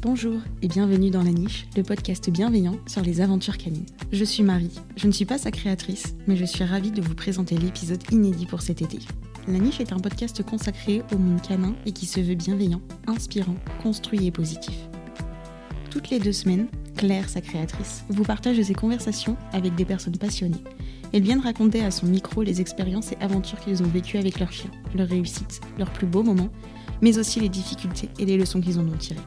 Bonjour et bienvenue dans La Niche, le podcast bienveillant sur les aventures canines. Je suis Marie, je ne suis pas sa créatrice, mais je suis ravie de vous présenter l'épisode inédit pour cet été. La Niche est un podcast consacré au monde canin et qui se veut bienveillant, inspirant, construit et positif. Toutes les deux semaines, Claire, sa créatrice, vous partage ses conversations avec des personnes passionnées. Elle vient de raconter à son micro les expériences et aventures qu'ils ont vécues avec leurs chiens, leurs réussites, leurs plus beaux moments, mais aussi les difficultés et les leçons qu'ils en ont tirées.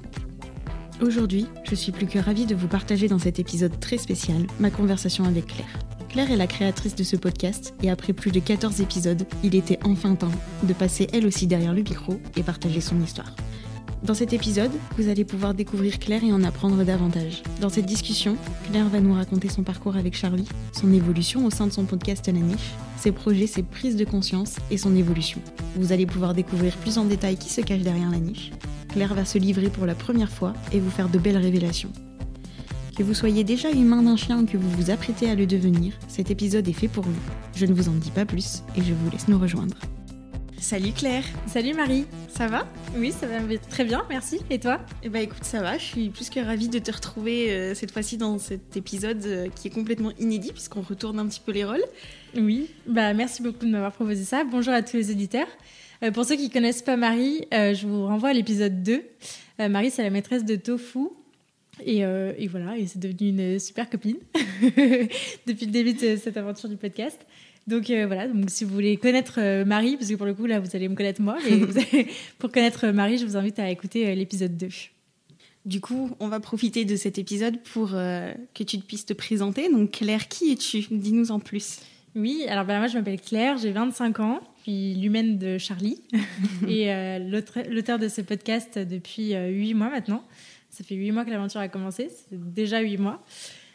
Aujourd'hui, je suis plus que ravie de vous partager dans cet épisode très spécial ma conversation avec Claire. Claire est la créatrice de ce podcast et après plus de 14 épisodes, il était enfin temps de passer elle aussi derrière le micro et partager son histoire. Dans cet épisode, vous allez pouvoir découvrir Claire et en apprendre davantage. Dans cette discussion, Claire va nous raconter son parcours avec Charlie, son évolution au sein de son podcast La Niche, ses projets, ses prises de conscience et son évolution. Vous allez pouvoir découvrir plus en détail qui se cache derrière la niche. Claire va se livrer pour la première fois et vous faire de belles révélations. Que vous soyez déjà humain d'un chien ou que vous vous apprêtez à le devenir, cet épisode est fait pour vous. Je ne vous en dis pas plus et je vous laisse nous rejoindre. Salut Claire Salut Marie Ça va? Oui, ça va très bien, merci. Et toi? Eh bah écoute, ça va, je suis plus que ravie de te retrouver euh, cette fois-ci dans cet épisode euh, qui est complètement inédit puisqu'on retourne un petit peu les rôles. Oui, bah merci beaucoup de m'avoir proposé ça. Bonjour à tous les auditeurs. Euh, pour ceux qui connaissent pas Marie, je vous renvoie à l'épisode 2. Marie, c'est la maîtresse de Tofu. Et, et voilà, et c'est devenu une super copine depuis le début de cette aventure du podcast. Donc euh, voilà, donc si vous voulez connaître euh, Marie, parce que pour le coup là vous allez me connaître moi, mais pour connaître Marie, je vous invite à écouter euh, l'épisode 2. Du coup, on va profiter de cet épisode pour que tu puisses te présenter. Donc Claire, qui es-tu? Dis-nous en plus. Oui, alors ben, moi je m'appelle Claire, j'ai 25 ans, je suis l'humaine de Charlie et l'auteur de ce podcast depuis 8 mois maintenant. Ça fait 8 mois que l'aventure a commencé, c'est déjà 8 mois.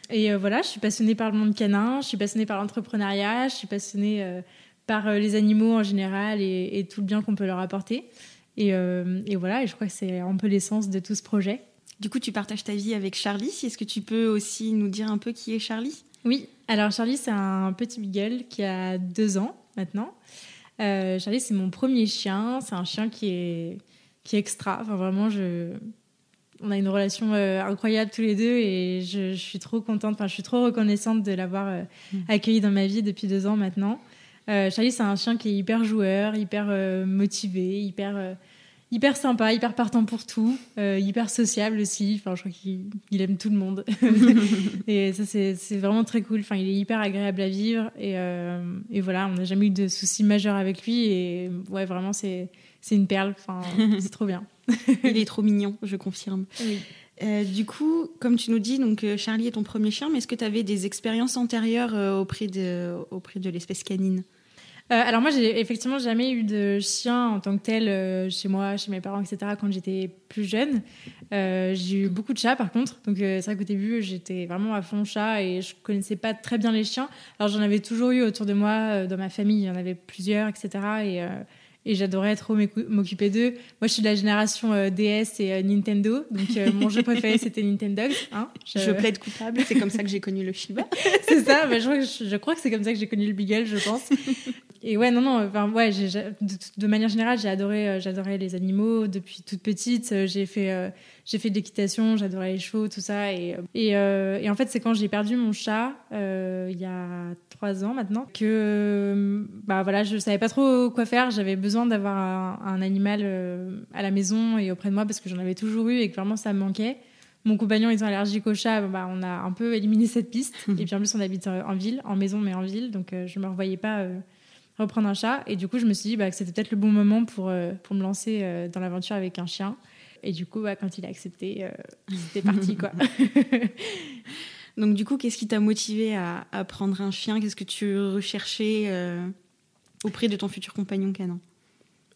Et euh, voilà, je suis passionnée par le monde canin, je suis passionnée par l'entrepreneuriat, je suis passionnée euh, par euh, les animaux en général et, tout le bien qu'on peut leur apporter. Et, et, voilà, et je crois que c'est un peu l'essence de tout ce projet. Du coup, tu partages ta vie avec Charlie. Est-ce que tu peux aussi nous dire un peu qui est Charlie? Oui, alors Charlie, c'est un petit beagle qui a deux ans maintenant. Charlie, c'est mon premier chien. C'est un chien qui est, qui est extra. Enfin, vraiment, je, on a une relation euh, incroyable tous les deux et je, suis trop contente, enfin je suis trop reconnaissante de l'avoir euh, mm. accueilli dans ma vie depuis deux ans maintenant. Euh, Charlie, c'est un chien qui est hyper joueur, hyper motivé, hyper, hyper sympa, hyper partant pour tout, hyper sociable aussi. Enfin, je crois qu'il aime tout le monde. et ça, c'est vraiment très cool. Enfin, il est hyper agréable à vivre et, et voilà, on n'a jamais eu de soucis majeurs avec lui et ouais, vraiment, c'est une perle. Enfin, c'est trop bien. Il est trop mignon, je confirme. Euh, du coup, comme tu nous dis, donc euh, Charlie est ton premier chien, mais est-ce que tu avais des expériences antérieures euh, auprès de, auprès de l'espèce canine? Alors moi, j'ai effectivement jamais eu de chien en tant que tel chez moi, chez mes parents, etc. Quand j'étais plus jeune, j'ai eu beaucoup de chats par contre. Donc c'est vrai qu'au début, j'étais vraiment à fond chat et je connaissais pas très bien les chiens. Alors j'en avais toujours eu autour de moi, dans ma famille, il y en avait plusieurs, etc. Et et j'adorais trop m'occuper d'eux. Moi, je suis de la génération euh, DS et euh, Nintendo, donc euh, mon jeu préféré c'était Nintendo. Hein je... je... plaide coupable, c'est comme ça que j'ai connu le Shiba. c'est ça, je, crois que je, crois que c'est comme ça que j'ai connu le Beagle, je pense. Et ouais, non, non, enfin, ouais, de, manière générale, j'ai adoré, j'adorais les animaux depuis toute petite. J'ai fait, j'ai fait de l'équitation, j'adorais les chevaux, tout ça. Et, et, et en fait, c'est quand j'ai perdu mon chat il y a trois ans maintenant, que bah voilà, je savais pas trop quoi faire. J'avais besoin d'avoir un, animal euh, à la maison et auprès de moi parce que j'en avais toujours eu et que vraiment ça me manquait. Mon compagnon étant allergique au chat, bah, on a un peu éliminé cette piste. et puis en plus, on habite en ville, en maison, mais en ville, donc euh, je me revoyais pas euh, reprendre un chat. Et du coup, je me suis dit bah, que c'était peut-être le bon moment pour, pour me lancer dans l'aventure avec un chien. Et du coup, bah, quand il a accepté, c'était parti quoi. Donc du coup, qu'est-ce qui t'a motivé à, prendre un chien? Qu'est-ce que tu recherchais euh, auprès de ton futur compagnon canin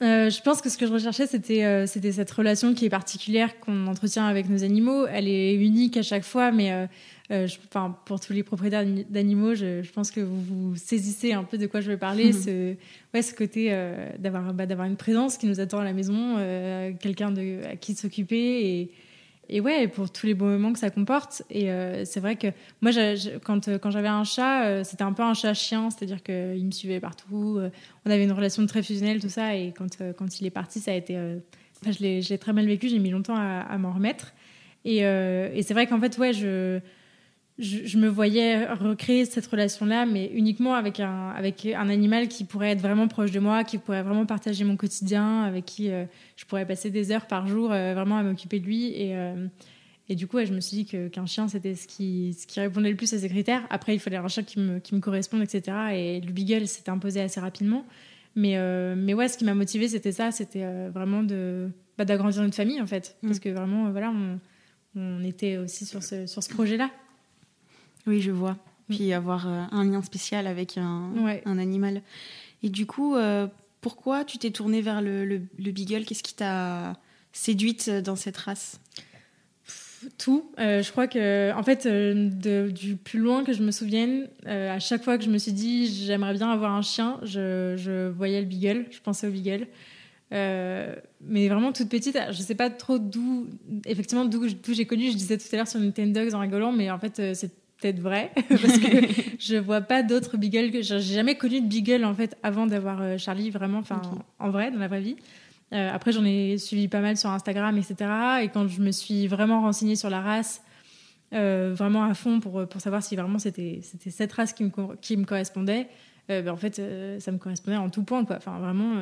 euh, je pense que ce que je recherchais, c'était euh, c'était cette relation qui est particulière qu'on entretient avec nos animaux. Elle est unique à chaque fois, mais je, pour tous les propriétaires d'animaux, je, pense que vous, vous saisissez un peu de quoi je veux parler. ce, ouais, ce côté d'avoir bah, d'avoir une présence qui nous attend à la maison, quelqu'un à qui s'occuper et et ouais, pour tous les beaux moments que ça comporte. Et euh, c'est vrai que moi, quand, euh, quand j'avais un chat, euh, c'était un peu un chat-chien, c'est-à-dire qu'il me suivait partout. on avait une relation très fusionnelle, tout ça. Et quand, quand il est parti, ça a été. je l'ai très mal vécu, j'ai mis longtemps à, m'en remettre. Et, et c'est vrai qu'en fait, ouais, je, je, me voyais recréer cette relation-là, mais uniquement avec un, avec un animal qui pourrait être vraiment proche de moi, qui pourrait vraiment partager mon quotidien, avec qui je pourrais passer des heures par jour vraiment à m'occuper de lui. Et, et du coup, je me suis dit que, qu'un chien, c'était ce qui, ce qui répondait le plus à ces critères. Après, il fallait un chat qui me, qui me corresponde, etc. Et le beagle s'est imposé assez rapidement. Mais, euh, mais ouais, ce qui m'a motivé, c'était ça. C'était euh, vraiment de, bah, d'agrandir notre famille, en fait. Mm. Parce que vraiment, euh, voilà, on, on, était aussi sur ce, sur ce projet-là. Oui, je vois. Mm. Puis avoir un lien spécial avec un, un animal. Et du coup, pourquoi tu t'es tournée vers le, le, le beagle? Qu'est-ce qui t'a séduite dans cette race? Tout. Euh, je crois que, en fait, euh, du plus loin que je me souvienne, euh, à chaque fois que je me suis dit j'aimerais bien avoir un chien, je, voyais le beagle, je pensais au beagle. mais vraiment toute petite, je sais pas trop d'où, effectivement, d'où j'ai connu. Je disais tout à l'heure sur Nintendo Dogs en rigolant, mais en fait, c'est peut-être vrai parce que je vois pas d'autres beagles que j'ai jamais connu de beagle en fait avant d'avoir Charlie vraiment, enfin, en vrai, dans la vraie vie. Euh, après, j'en ai suivi pas mal sur Instagram, etc. Et quand je me suis vraiment renseignée sur la race, euh, vraiment à fond pour, pour savoir si vraiment c'était cette race qui me, qui me correspondait, euh, ben en fait, ça me correspondait en tout point. Quoi. Enfin, vraiment,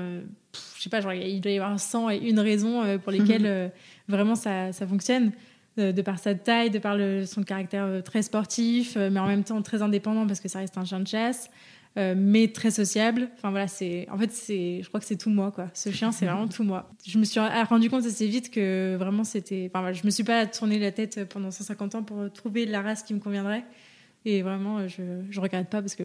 je sais pas, genre, il doit y avoir 100 et une raison pour lesquelles vraiment ça, ça fonctionne. De, par sa taille, de par le, son caractère très sportif, mais en même temps très indépendant parce que ça reste un chien de chasse. Euh, mais très sociable. Enfin voilà, c'est en fait c'est je crois que c'est tout moi quoi. Ce chien c'est vraiment tout moi. Je me suis rendu compte assez vite que vraiment c'était enfin voilà, je me suis pas tourné la tête pendant 150 ans pour trouver la race qui me conviendrait et vraiment je je regrette pas parce que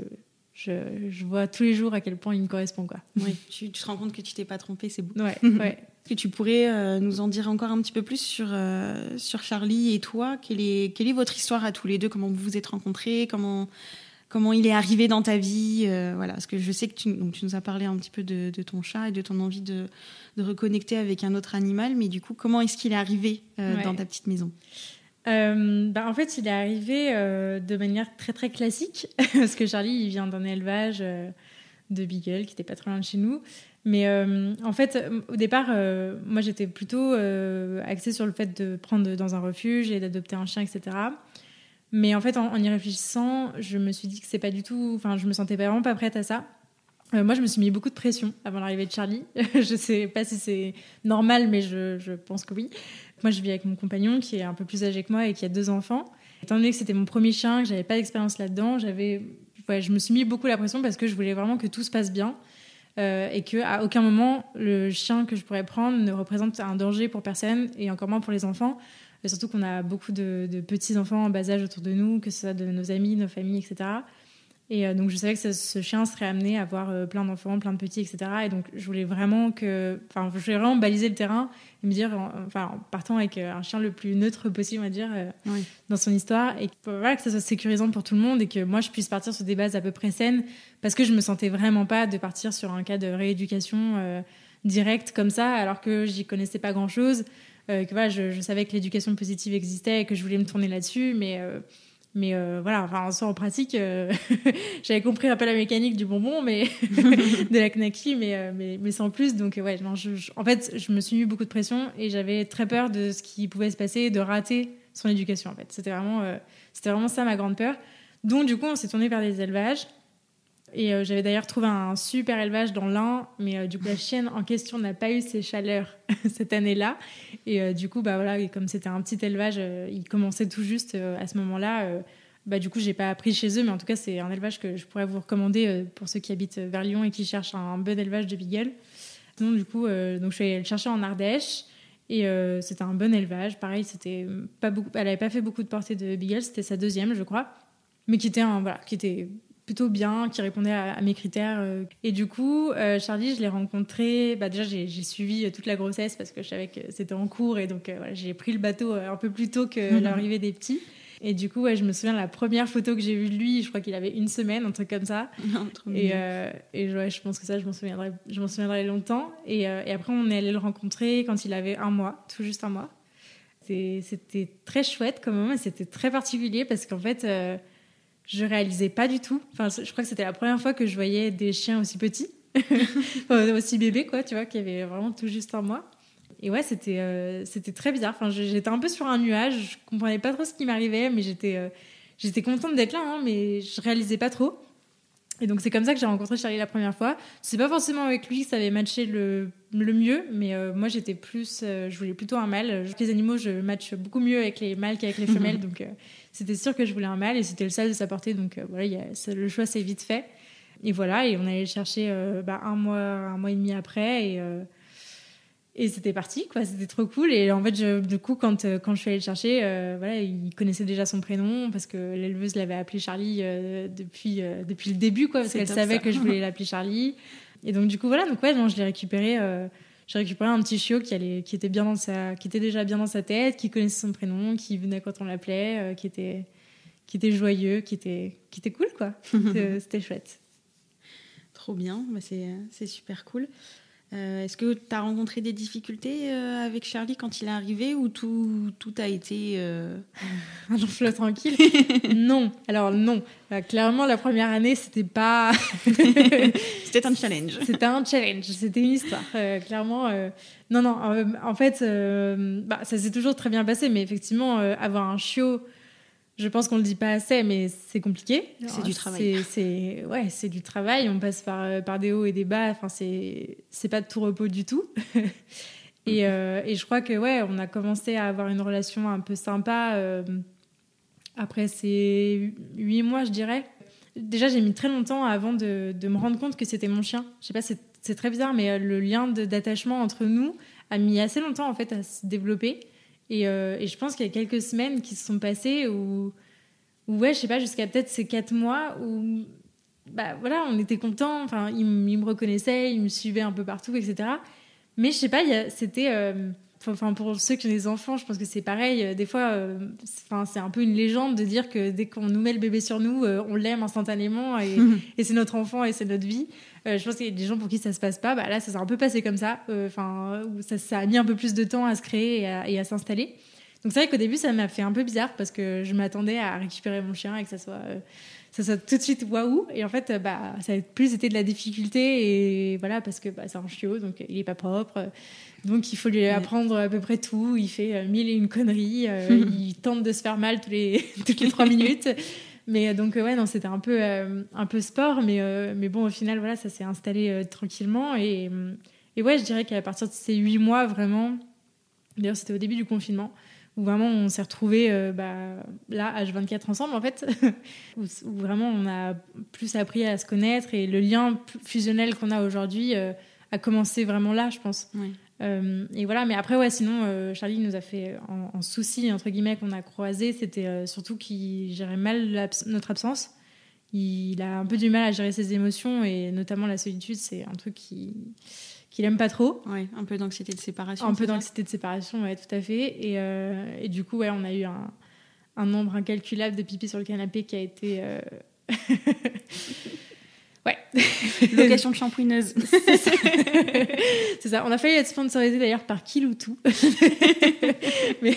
je, je, vois tous les jours à quel point il me correspond quoi. Oui, tu, te rends compte que tu t'es pas trompé, c'est beau. Ouais, ouais. Que tu pourrais euh, nous en dire encore un petit peu plus sur euh, sur Charlie et toi, quelle est quelle est votre histoire à tous les deux, comment vous vous êtes rencontrés, comment comment il est arrivé dans ta vie? Euh, voilà, parce que je sais que tu, donc, tu nous as parlé un petit peu de, ton chat et de ton envie de, reconnecter avec un autre animal, mais du coup, comment est-ce qu'il est arrivé dans ta petite maison? Euh, bah, en fait, il est arrivé de manière très très classique. Parce que Charlie, il vient d'un élevage de beagle qui était pas très loin de chez nous. Mais en fait, au départ, moi j'étais plutôt axée sur le fait de prendre dans un refuge et d'adopter un chien, etc. Mais en fait, en, y réfléchissant, je me suis dit que c'est pas du tout. Enfin, je me sentais vraiment pas prête à ça. Euh, moi, je me suis mis beaucoup de pression avant l'arrivée de Charlie. je sais pas si c'est normal, mais je, je, pense que oui. Moi, je vis avec mon compagnon qui est un peu plus âgé que moi et qui a deux enfants. Étant donné que c'était mon premier chien, que j'avais pas d'expérience là-dedans, j'avais, ouais, je me suis mis beaucoup la pression parce que je voulais vraiment que tout se passe bien. Euh, et que à aucun moment le chien que je pourrais prendre ne représente un danger pour personne et encore moins pour les enfants surtout qu'on a beaucoup de, petits-enfants en bas âge autour de nous, que ce soit de nos amis, nos familles, etc. Et euh, donc, je savais que ce, chien serait amené à avoir euh, plein d'enfants, plein de petits, etc. Et donc, je voulais vraiment que. Enfin, je voulais vraiment baliser le terrain et me dire, enfin, en partant avec euh, un chien le plus neutre possible, on va dire, dans son histoire. Et voilà, que ça soit sécurisant pour tout le monde et que moi, je puisse partir sur des bases à peu près saines. Parce que je me sentais vraiment pas de partir sur un cas de rééducation directe comme ça, alors que j'y connaissais pas grand chose. Que voilà, je, savais que l'éducation positive existait et que je voulais me tourner là-dessus, mais mais euh, voilà, enfin, en, en pratique, j'avais compris un peu la mécanique du bonbon, mais de la knacki, mais, mais, mais, sans plus. Donc, ouais, non, en fait, je me suis mis beaucoup de pression et j'avais très peur de ce qui pouvait se passer, de rater son éducation. En fait, c'était vraiment, c'était vraiment ça ma grande peur. Donc, du coup, on s'est tourné vers les élevages. Et euh, j'avais d'ailleurs trouvé un super élevage dans l'Ain, mais euh, du coup la chienne en question n'a pas eu ses chaleurs cette année-là. Et euh, du coup, bah voilà, comme c'était un petit élevage, il commençait tout juste à ce moment-là. bah du coup, j'ai pas appris chez eux, mais en tout cas, c'est un élevage que je pourrais vous recommander pour ceux qui habitent vers Lyon et qui cherchent un bon élevage de beagle. Donc du coup, donc je suis allée le chercher en Ardèche. Et c'était un bon élevage. Pareil, c'était pas beaucoup. Elle avait pas fait beaucoup de portées de beagle. C'était sa deuxième, je crois, mais qui était voilà, qui était plutôt bien, qui répondait à, mes critères. Euh. Et du coup, euh, Charlie, je l'ai rencontré. Bah, déjà, j'ai suivi toute la grossesse parce que je savais que c'était en cours et donc euh, j'ai pris le bateau un peu plus tôt que l'arrivée des petits. Et du coup, ouais, je me souviens de la première photo que j'ai vue de lui, je crois qu'il avait une semaine, un truc comme ça. et, et ouais, je pense que ça, je m'en souviendrai, je m'en souviendrai longtemps. Et, et, après, on est allé le rencontrer quand il avait un mois, tout juste un mois. C'était très chouette comme moment, c'était très particulier parce qu'en fait, je réalisais pas du tout. Enfin, je crois que c'était la première fois que je voyais des chiens aussi petits, aussi bébés, quoi, tu vois, qui avaient vraiment tout juste un mois. Et ouais, c'était c'était très bizarre. Enfin, j'étais un peu sur un nuage. Je comprenais pas trop ce qui m'arrivait, mais j'étais j'étais contente d'être là, hein, mais je réalisais pas trop. Et donc c'est comme ça que j'ai rencontré Charlie la première fois. C'est pas forcément avec lui que ça avait matché le, le mieux, mais euh, moi j'étais plus, euh, je voulais plutôt un mâle. Les animaux, je match beaucoup mieux avec les mâles qu'avec les femelles, donc euh, c'était sûr que je voulais un mâle et c'était le seul de sa portée, donc voilà, y a, le choix s'est vite fait. Et voilà, et on allait le chercher bah, un mois, un mois et demi après, et et c'était parti, quoi. C'était trop cool. Et en fait, je, du coup, quand, euh, quand je suis allée le chercher, euh, voilà, il connaissait déjà son prénom parce que l'éleveuse l'avait appelé Charlie euh, depuis, depuis le début, quoi, parce qu'elle savait que je voulais l'appeler Charlie. Et donc, du coup, voilà. Donc, ouais, non, je l'ai récupéré. j'ai récupéré un petit chiot qui, allait, qui, était bien dans sa, qui était déjà bien dans sa tête, qui connaissait son prénom, qui venait quand on l'appelait, qui, était, qui était joyeux, qui était, qui était cool, quoi. C'était chouette. Trop bien. Bah, c'est super cool. Euh, est-ce que tu as rencontré des difficultés euh, avec Charlie quand il est arrivé ou tout, tout a été euh... un flot tranquille Non. Alors non. Clairement, la première année, c'était pas. c'était un challenge. C'était un challenge. C'était une histoire. clairement. Non, non. en fait, bah, ça s'est toujours très bien passé, mais effectivement, avoir un chiot je pense qu'on le dit pas assez, mais c'est compliqué. C'est du travail. C'est ouais, c'est du travail. On passe par euh, par des hauts et des bas. Enfin, c'est c'est pas de tout repos du tout. et, euh, et, je crois que ouais, on a commencé à avoir une relation un peu sympa euh, après ces huit mois, je dirais. Déjà, j'ai mis très longtemps avant de, de me rendre compte que c'était mon chien. Je sais pas, c'est très bizarre, mais le lien d'attachement entre nous a mis assez longtemps en fait à se développer. Euh, et, je pense qu'il y a quelques semaines qui se sont passées où, ouais, je sais pas, jusqu'à peut-être ces quatre mois où, bah voilà, on était contents. Enfin, il, me reconnaissait, il me suivait un peu partout, etc. Mais je sais pas, c'était. Euh, enfin, pour ceux qui ont des enfants, je pense que c'est pareil. Euh, des fois, enfin, c'est un peu une légende de dire que dès qu'on nous met le bébé sur nous, on l'aime instantanément et, et c'est notre enfant et c'est notre vie. Euh, je pense qu'il y a des gens pour qui ça se passe pas. Bah, là, ça s'est un peu passé comme ça. Euh, enfin, ça, ça, a mis un peu plus de temps à se créer et à, s'installer. Donc c'est vrai qu'au début, ça m'a fait un peu bizarre parce que je m'attendais à récupérer mon chien et que ça soit, euh, ça soit tout de suite waouh. Et en fait, bah, ça a plus été de la difficulté et voilà parce que bah, c'est un chiot, donc il est pas propre. Donc il faut lui apprendre à peu près tout. Il fait mille et une conneries. il tente de se faire mal tous les, toutes les trois minutes. Mais euh, donc, euh, ouais, non, c'était un peu, euh, un peu sport, mais, mais bon, au final, voilà, ça s'est installé tranquillement. Et, et ouais, je dirais qu'à partir de ces huit mois, vraiment, d'ailleurs, c'était au début du confinement, où vraiment on s'est retrouvés bah, là, H24 ensemble, en fait, où, vraiment on a plus appris à se connaître et le lien fusionnel qu'on a aujourd'hui a commencé vraiment là, je pense. Euh, et voilà, mais après, ouais, sinon, euh, Charlie nous a fait en, souci, entre guillemets, qu'on a croisé, c'était euh, surtout qu'il gérait mal notre absence. Il a un peu du mal à gérer ses émotions et notamment la solitude, c'est un truc qui qu'il aime pas trop. Ouais, un peu d'anxiété de séparation. Un peu d'anxiété de séparation, ouais, tout à fait. Et, et, du coup, ouais, on a eu un, un, nombre incalculable de pipi sur le canapé qui a été Ouais. Location de shampooineuse. C'est ça. On a failli être sponsorisé d'ailleurs par Kiloutou. mais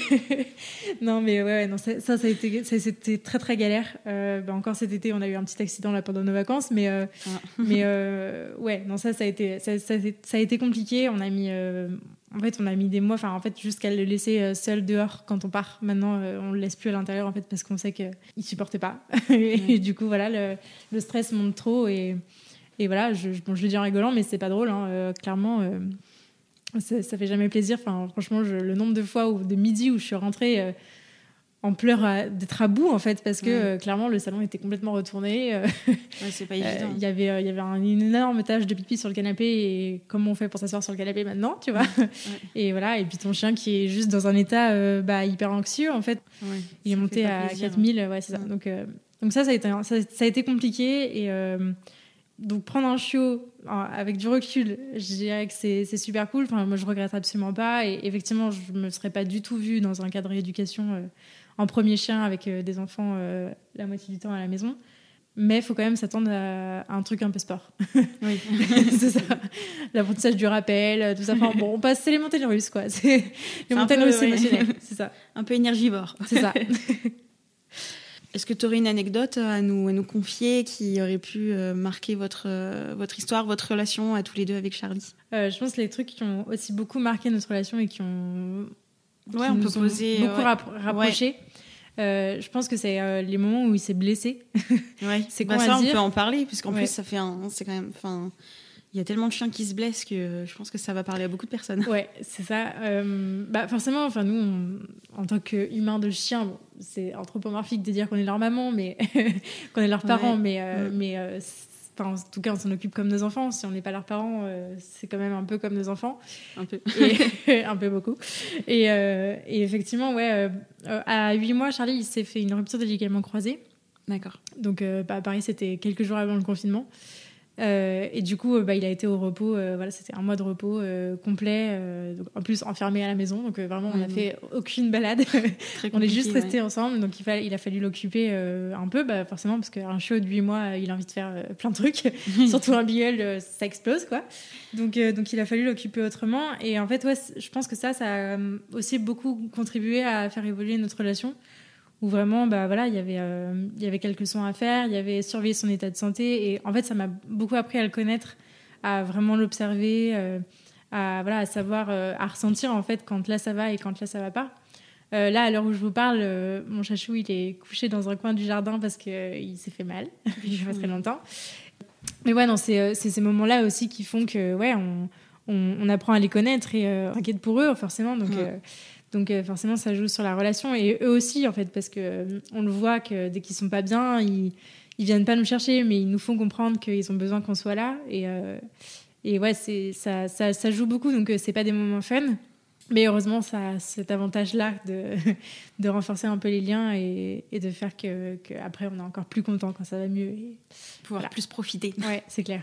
non, mais ouais, non, ça, ça, a été, c'était très très galère. Euh, bah, encore cet été, on a eu un petit accident là pendant nos vacances, mais euh, ah. mais euh, ouais, non, ça, ça a été, ça, ça, a été compliqué. On a mis, en fait, on a mis des mois, enfin, en fait, jusqu'à le laisser euh, seul dehors quand on part. Maintenant, euh, on le laisse plus à l'intérieur, en fait, parce qu'on sait qu'il supportait pas. et du coup, voilà, le, stress monte trop. Et, et voilà, je, bon, je le dis en rigolant, mais c'est pas drôle, hein, euh, clairement. ça, ça, fait jamais plaisir. Enfin, franchement, le nombre de fois ou de midi où je suis rentrée en pleurs d'être à bout en fait parce que euh, clairement le salon était complètement retourné euh, c'est pas évident. Euh, il y avait il y avait une énorme tache de pipi sur le canapé et comment on fait pour s'asseoir sur le canapé maintenant tu vois. Et voilà et puis ton chien qui est juste dans un état bah, hyper anxieux en fait il est monté à 4000 ouais c'est ça. Donc donc ça ça a été ça, a été compliqué et donc prendre un chiot avec du recul, je dirais que c'est super cool. Enfin, moi, je regrette absolument pas. Et effectivement, je me serais pas du tout vue dans un cadre d'éducation en premier chien avec euh, des enfants euh, la moitié du temps à la maison. Mais il faut quand même s'attendre à, un truc un peu sport. Oui. c'est ça. L'apprentissage du rappel, tout ça. Enfin, bon, on passe, c'est les montagnes russes, quoi. C'est les montagnes russes émotionnelles. C'est ça. Un peu énergivore. C'est ça. Est-ce que tu aurais une anecdote à nous, à nous confier qui aurait pu marquer votre, votre histoire, votre relation à tous les deux avec Charlie? Je pense que les trucs qui ont aussi beaucoup marqué notre relation et qui ont ouais, on peut poser beaucoup rapproché. je pense que c'est les moments où il s'est blessé. Ouais. c'est bah ça, on peut en parler, puisqu'en plus, ça fait un. C'est quand même. Enfin, il y a tellement de chiens qui se blessent que je pense que ça va parler à beaucoup de personnes. Ouais, c'est ça. Euh, bah forcément, enfin nous, en tant qu'humains de chiens, bon, c'est anthropomorphique de dire qu'on est leur maman, mais qu'on est leurs parents, mais euh, mais euh, en tout cas, on s'en occupe comme nos enfants. Si on n'est pas leurs parents, c'est quand même un peu comme nos enfants. Un peu. un peu beaucoup. Et, et effectivement, ouais, à 8 mois, Charlie, il s'est fait une rupture des ligaments croisés. D'accord. Donc, bah, pareil, c'était quelques jours avant le confinement. Euh, et du coup, euh, bah, il a été au repos. Euh, voilà, c'était un mois de repos complet. Donc, en plus, enfermé à la maison. Donc, vraiment, on n'a fait aucune balade. on est juste resté ensemble. Donc, il, fallait, il a fallu l'occuper un peu, bah, forcément, parce qu'un chiot de 8 mois, il a envie de faire plein de trucs. Surtout un beagle, ça explose, quoi. Donc, donc il a fallu l'occuper autrement. Et en fait, ouais, je pense que ça, ça a aussi beaucoup contribué à faire évoluer notre relation où vraiment bah voilà il y avait euh, il y avait quelques soins à faire il y avait surveiller son état de santé. Et en fait ça m'a beaucoup appris à le connaître à vraiment l'observer euh, à voilà à savoir euh, à ressentir en fait quand là ça va et quand là ça va pas. Là à l'heure où je vous parle mon chachou il est couché dans un coin du jardin parce que il s'est fait mal. Depuis pas très longtemps. Mais ouais non c'est ces moments là aussi qui font que ouais on, on, apprend à les connaître et inquiète pour eux forcément. Donc donc euh, forcément, ça joue sur la relation et eux aussi en fait, parce que euh, on le voit que dès qu'ils sont pas bien, ils ils viennent pas nous chercher, mais ils nous font comprendre qu'ils ont besoin qu'on soit là et euh, et ouais, c'est ça, ça, ça joue beaucoup. Donc c'est pas des moments fun. Mais heureusement, ça a cet avantage-là de, de renforcer un peu les liens et, et de faire que, que, après on est encore plus content quand ça va mieux et pouvoir plus profiter. Ouais, c'est clair.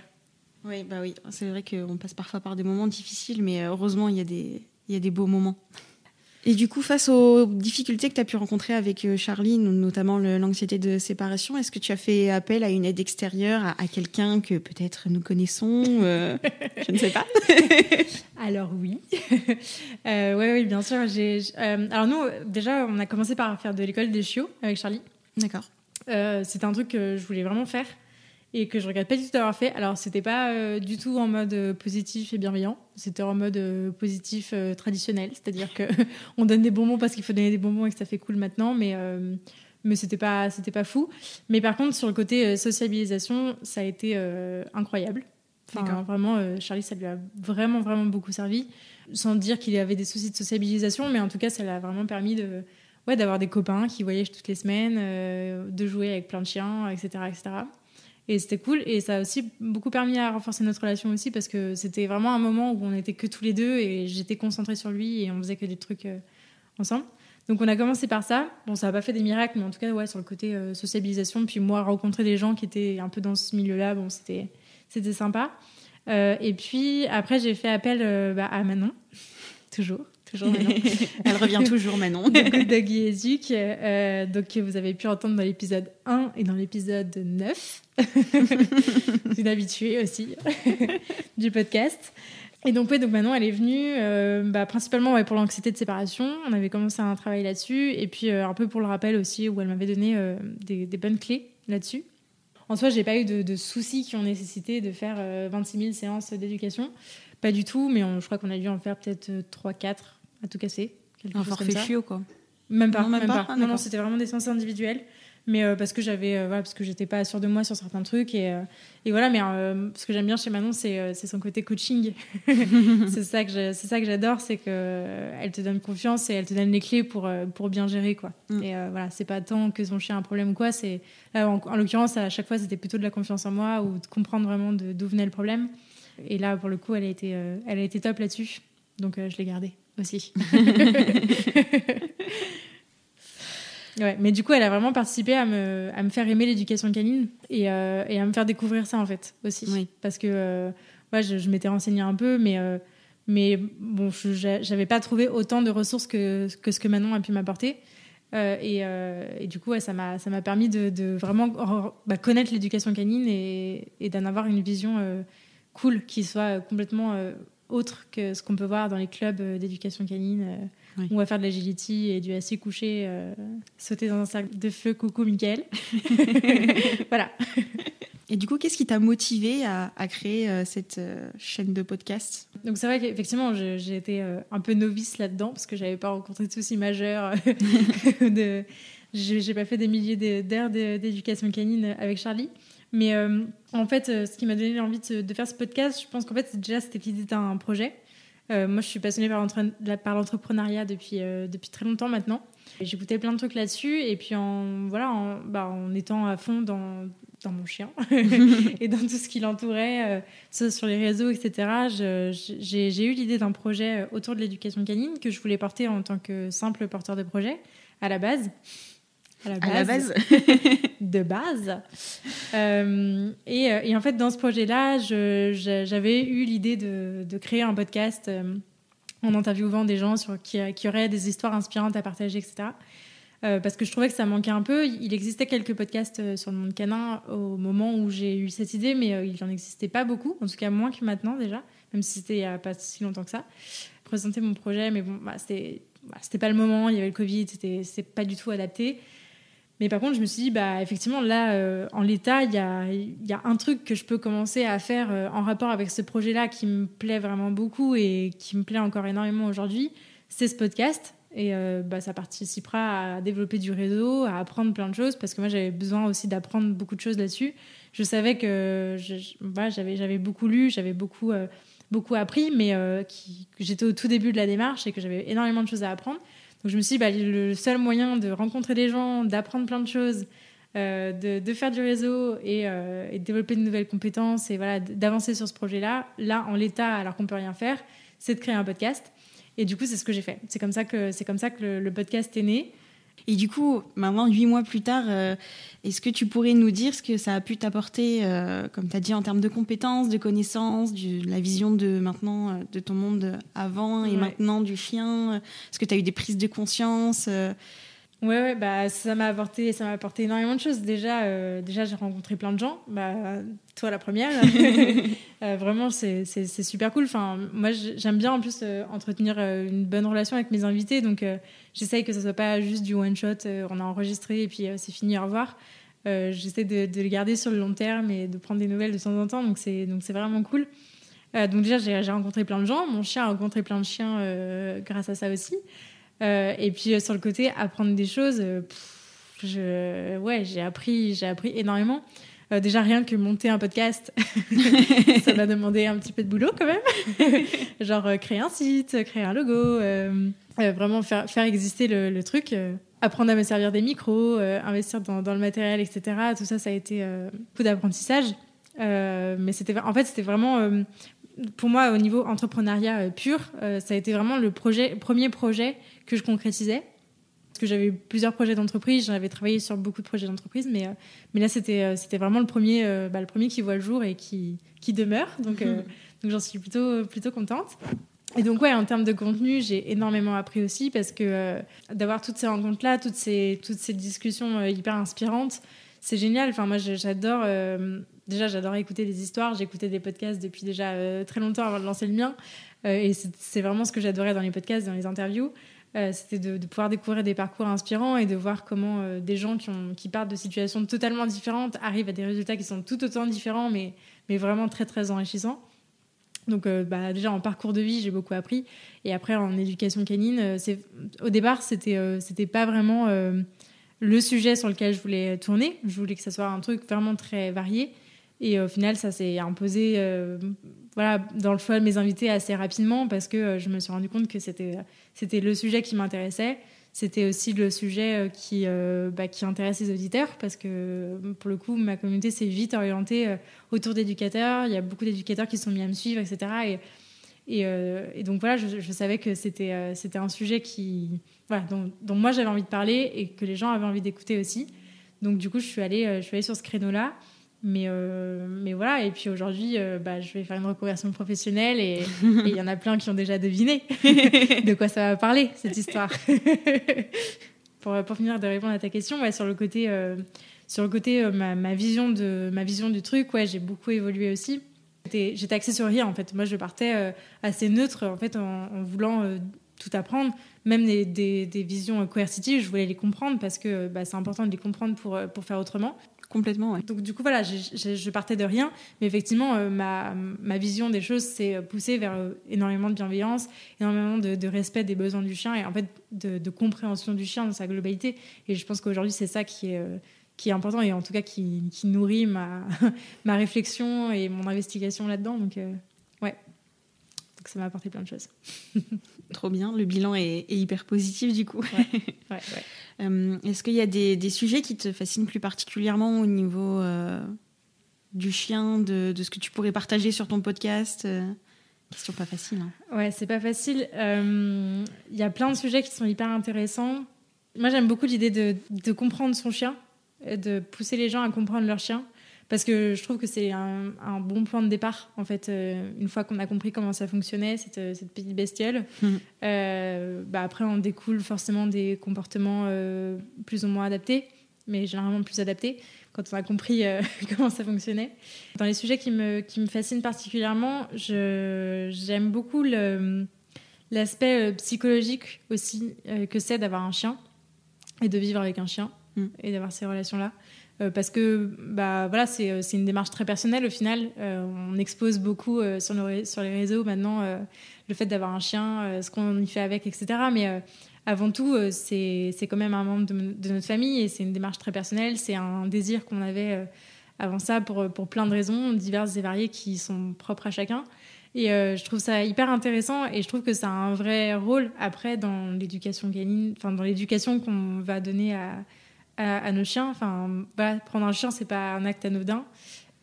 Oui, bah oui, c'est vrai qu'on passe parfois par des moments difficiles, mais heureusement il y a des il y a des beaux moments. Et du coup, face aux difficultés que tu as pu rencontrer avec euh, Charlie, notamment l'anxiété de séparation, est-ce que tu as fait appel à une aide extérieure, à, quelqu'un que peut-être nous connaissons euh, Je ne sais pas? alors oui. euh, oui, oui, bien sûr. Euh, alors nous, déjà, on a commencé par faire de l'école des chiots avec Charlie. D'accord. C'était un truc que je voulais vraiment faire et que je regrette pas du tout d'avoir fait. Alors, c'était pas euh, du tout en mode euh, positif et bienveillant, c'était en mode euh, positif traditionnel, c'est-à-dire que on donne des bonbons parce qu'il faut donner des bonbons et que ça fait cool maintenant, mais mais c'était pas c'était pas fou. Mais par contre, sur le côté sociabilisation, ça a été incroyable. Enfin, vraiment, Charlie, ça lui a vraiment vraiment beaucoup servi, sans dire qu'il avait des soucis de sociabilisation, mais en tout cas, ça l'a vraiment permis de ouais d'avoir des copains qui voyagent toutes les semaines, de jouer avec plein de chiens, etc., etc. Et c'était cool. Et ça a aussi beaucoup permis à renforcer notre relation aussi parce que c'était vraiment un moment où on n'était que tous les deux et j'étais concentrée sur lui et on faisait que des trucs euh, ensemble. Donc on a commencé par ça. Bon, ça n'a pas fait des miracles, mais en tout cas, ouais, sur le côté euh, sociabilisation. Puis moi, rencontrer des gens qui étaient un peu dans ce milieu-là, bon, c'était, c'était sympa. Euh, et puis après, j'ai fait appel bah, à Manon, toujours. Elle revient toujours, Manon. de Doggy et euh, donc, que vous avez pu entendre dans l'épisode 1 et dans l'épisode 9. une habituée aussi du podcast. Et donc, ouais, donc Manon, elle est venue euh, bah, principalement ouais, pour l'anxiété de séparation. On avait commencé un travail là-dessus. Et puis, euh, un peu pour le rappel aussi, où elle m'avait donné des, bonnes clés là-dessus. En soi, j'ai pas eu de, de, soucis qui ont nécessité de faire 26 000 séances d'éducation. Pas du tout, mais je crois qu'on a dû en faire peut-être 3-4 à tout casser. Un forfait chiot, quoi. Même pas. Non, même, pas. Ah, non, non, c'était vraiment des séances individuelles. Mais euh, parce que j'avais, euh, voilà, parce que j'étais pas sûre de moi sur certains trucs et, euh, et voilà. Mais ce que j'aime bien chez Manon, c'est, c'est son côté coaching. c'est ça que c'est ça que j'adore, c'est que elle te donne confiance et elle te donne les clés pour pour bien gérer quoi. Mm. Et voilà, c'est pas tant que son chien a un problème ou quoi. C'est en, en l'occurrence à chaque fois c'était plutôt de la confiance en moi ou de comprendre vraiment d'où venait le problème. Et là pour le coup, elle a été elle a été top là-dessus. Donc je l'ai gardée aussi. ouais, mais du coup, elle a vraiment participé à me, à me faire aimer l'éducation canine et, euh, et, à me faire découvrir ça en fait aussi. Oui. Parce que euh, ouais, je, je m'étais renseignée un peu, mais, euh, mais bon, j'avais pas trouvé autant de ressources que, que ce que Manon a pu m'apporter. Et, et, du coup, ouais, ça m'a permis de, de vraiment bah, connaître l'éducation canine et, et d'en avoir une vision cool qui soit complètement autre que ce qu'on peut voir dans les clubs d'éducation canine. où On va faire de l'agility et du assis couché, sauter dans un cercle de feu, coucou Mickaël. voilà. Et du coup, qu'est-ce qui t'a motivé à, créer euh, cette euh, chaîne de podcast? Donc c'est vrai qu'effectivement, j'ai été euh, un peu novice là-dedans parce que j'avais pas rencontré de soucis majeurs. de... J'ai pas fait des milliers d'heures d'éducation canine avec Charlie. Mais en fait, ce qui m'a donné l'envie de, faire ce podcast, je pense qu'en fait, déjà, c'était l'idée d'un projet. moi, je suis passionnée par l'entrepreneuriat depuis, depuis très longtemps maintenant. J'écoutais plein de trucs là-dessus. Et puis, en, voilà, en, bah, étant à fond dans, dans mon chien et dans tout ce qui l'entourait, euh, sur les réseaux, etc. J'ai eu l'idée d'un projet euh, autour de l'éducation canine que je voulais porter en tant que simple porteur de projet à la base. À la base, de base. Euh, et, et, en fait, dans ce projet-là, j'avais eu l'idée de, de, créer un podcast en interviewant des gens sur, qui, qui auraient des histoires inspirantes à partager, etc. Euh, parce que je trouvais que ça manquait un peu. Il existait quelques podcasts euh, sur le monde canin au moment où j'ai eu cette idée, mais euh, il n'en existait pas beaucoup, en tout cas moins que maintenant déjà, même si c'était il n'y a pas si longtemps que ça. Présenter mon projet, mais bon, bah, c'était bah, c'était pas le moment, il y avait le Covid, c'était pas du tout adapté. Mais par contre, je me suis dit, bah, effectivement, là, en l'état, il y a, un truc que je peux commencer à faire en rapport avec ce projet-là qui me plaît vraiment beaucoup et qui me plaît encore énormément aujourd'hui. C'est ce podcast. Et euh, bah, ça participera à développer du réseau, à apprendre plein de choses, parce que moi j'avais besoin aussi d'apprendre beaucoup de choses là-dessus. Je savais que j'avais, j'avais beaucoup lu, j'avais beaucoup, euh, beaucoup appris, mais euh, que j'étais au tout début de la démarche et que j'avais énormément de choses à apprendre. Donc je me suis dit, bah, le seul moyen de rencontrer des gens, d'apprendre plein de choses, de, de, faire du réseau et, et, de développer de nouvelles compétences et voilà, d'avancer sur ce projet-là, là en l'état alors qu'on peut rien faire, c'est de créer un podcast. Et du coup, c'est ce que j'ai fait. C'est comme ça que, c'est comme ça que le, podcast est né. Et du coup, maintenant, huit mois plus tard, euh, est-ce que tu pourrais nous dire ce que ça a pu t'apporter, euh, comme tu as dit, en termes de compétences, de connaissances, de la vision de maintenant, euh, de ton monde avant et maintenant du chien Est-ce que tu as eu des prises de conscience Ouais, ouais, bah, ça m'a apporté, ça m'a apporté énormément de choses. Déjà, euh, déjà j'ai rencontré plein de gens. Bah, toi, la première. euh, vraiment, c'est super cool. Enfin, moi, j'aime bien en plus euh, entretenir une bonne relation avec mes invités. Donc, j'essaye que ce soit pas juste du one shot. on a enregistré et puis c'est fini, au revoir. j'essaie de, de, le garder sur le long terme et de prendre des nouvelles de temps en temps. Donc, c'est donc c'est vraiment cool. donc déjà, j'ai rencontré plein de gens. Mon chien a rencontré plein de chiens grâce à ça aussi. Euh, et puis euh, sur le côté, apprendre des choses, euh, ouais, j'ai appris, j'ai appris énormément. Déjà rien que monter un podcast, ça m'a demandé un petit peu de boulot quand même. Genre créer un site, créer un logo, vraiment faire, faire exister le, le truc apprendre à me servir des micros, investir dans, dans, le matériel, etc. Tout ça, ça a été beaucoup d'apprentissage. mais c'était, en fait, c'était vraiment, pour moi, au niveau entrepreneuriat pur, ça a été vraiment le projet, premier projet que je concrétisais. Parce que j'avais eu plusieurs projets d'entreprise, j'avais travaillé sur beaucoup de projets d'entreprise, mais, euh, mais là, c'était, euh, c'était vraiment le premier, euh, bah, le premier qui voit le jour et qui, qui demeure. Donc, donc j'en suis plutôt, plutôt contente. Et donc, ouais, en termes de contenu, j'ai énormément appris aussi parce que d'avoir toutes ces rencontres-là, toutes ces, toutes ces discussions hyper inspirantes, c'est génial. Enfin, moi, j'adore. déjà, j'adore écouter des histoires. J'écoutais des podcasts depuis déjà très longtemps avant de lancer le mien. et c'est vraiment ce que j'adorais dans les podcasts, dans les interviews. Euh, c'était de, pouvoir découvrir des parcours inspirants et de voir comment euh, des gens qui, partent de situations totalement différentes arrivent à des résultats qui sont tout autant différents, mais, vraiment très, très enrichissants. Donc, euh, bah, déjà en parcours de vie, j'ai beaucoup appris. Et après, en éducation canine, au départ, c'était c'était pas vraiment le sujet sur lequel je voulais tourner. Je voulais que ça soit un truc vraiment très varié. Et au final, ça s'est imposé voilà, dans le choix de mes invités assez rapidement parce que euh, je me suis rendu compte que c'était, le sujet qui m'intéressait. C'était aussi le sujet euh, qui, euh, bah, qui intéresse les auditeurs parce que pour le coup, ma communauté s'est vite orientée autour d'éducateurs. Il y a beaucoup d'éducateurs qui sont mis à me suivre, etc. Et, donc voilà, je, savais que c'était, un sujet qui, voilà, dont, dont moi j'avais envie de parler et que les gens avaient envie d'écouter aussi. Donc du coup, je suis allée, je suis allée sur ce créneau-là. Mais, euh, mais voilà, et puis aujourd'hui, euh, bah, je vais faire une reconversion professionnelle et il y en a plein qui ont déjà deviné de quoi ça va parler, cette histoire. pour, pour finir de répondre à ta question, ouais, sur le côté, euh, sur le côté ma, ma, vision de, ma vision du truc, ouais, j'ai beaucoup évolué aussi. J'étais axée sur rien en fait. Moi, je partais assez neutre en fait en, voulant tout apprendre, même des, des, visions coercitives, je voulais les comprendre parce que bah, c'est important de les comprendre pour, pour faire autrement. Complètement. Donc, du coup, voilà, je partais de rien. Mais effectivement, euh, ma, ma, vision des choses s'est poussée vers euh, énormément de bienveillance, énormément de, respect des besoins du chien et en fait de, compréhension du chien dans sa globalité. Et je pense qu'aujourd'hui, c'est ça qui est, euh, qui est important et en tout cas qui, nourrit ma, ma réflexion et mon investigation là-dedans. Donc, ouais. Ça m'a apporté plein de choses. Trop bien. Le bilan est, hyper positif, du coup. Euh, est-ce qu'il y a des, sujets qui te fascinent plus particulièrement au niveau euh, du chien, de, ce que tu pourrais partager sur ton podcast euh, Question pas facile. Hein. Ouais, c'est pas facile. Il y a plein de sujets qui sont hyper intéressants. Moi, j'aime beaucoup l'idée de, de, comprendre son chien, de pousser les gens à comprendre leur chien. Parce que je trouve que c'est un, bon point de départ, en fait, euh, une fois qu'on a compris comment ça fonctionnait, cette, euh, petite bestiole. Hmm. Euh, bah après, on découle forcément des comportements plus ou moins adaptés, mais généralement plus adaptés, quand on a compris comment ça fonctionnait. Dans les sujets qui me, qui me fascinent particulièrement, j'aime beaucoup l'aspect psychologique aussi que c'est d'avoir un chien et de vivre avec un chien hmm. et d'avoir ces relations-là. Euh, parce que bah, voilà, c'est euh, une démarche très personnelle au final. Euh, on expose beaucoup sur, le, sur, les réseaux maintenant le fait d'avoir un chien, ce qu'on y fait avec, etc. Mais avant tout, c'est quand même un membre de, notre famille et c'est une démarche très personnelle. C'est un désir qu'on avait avant ça pour, pour plein de raisons diverses et variées qui sont propres à chacun. Et je trouve ça hyper intéressant et je trouve que ça a un vrai rôle après dans l'éducation enfin dans l'éducation qu'on va donner à, à, nos chiens. Enfin, prendre un chien, c'est pas un acte anodin.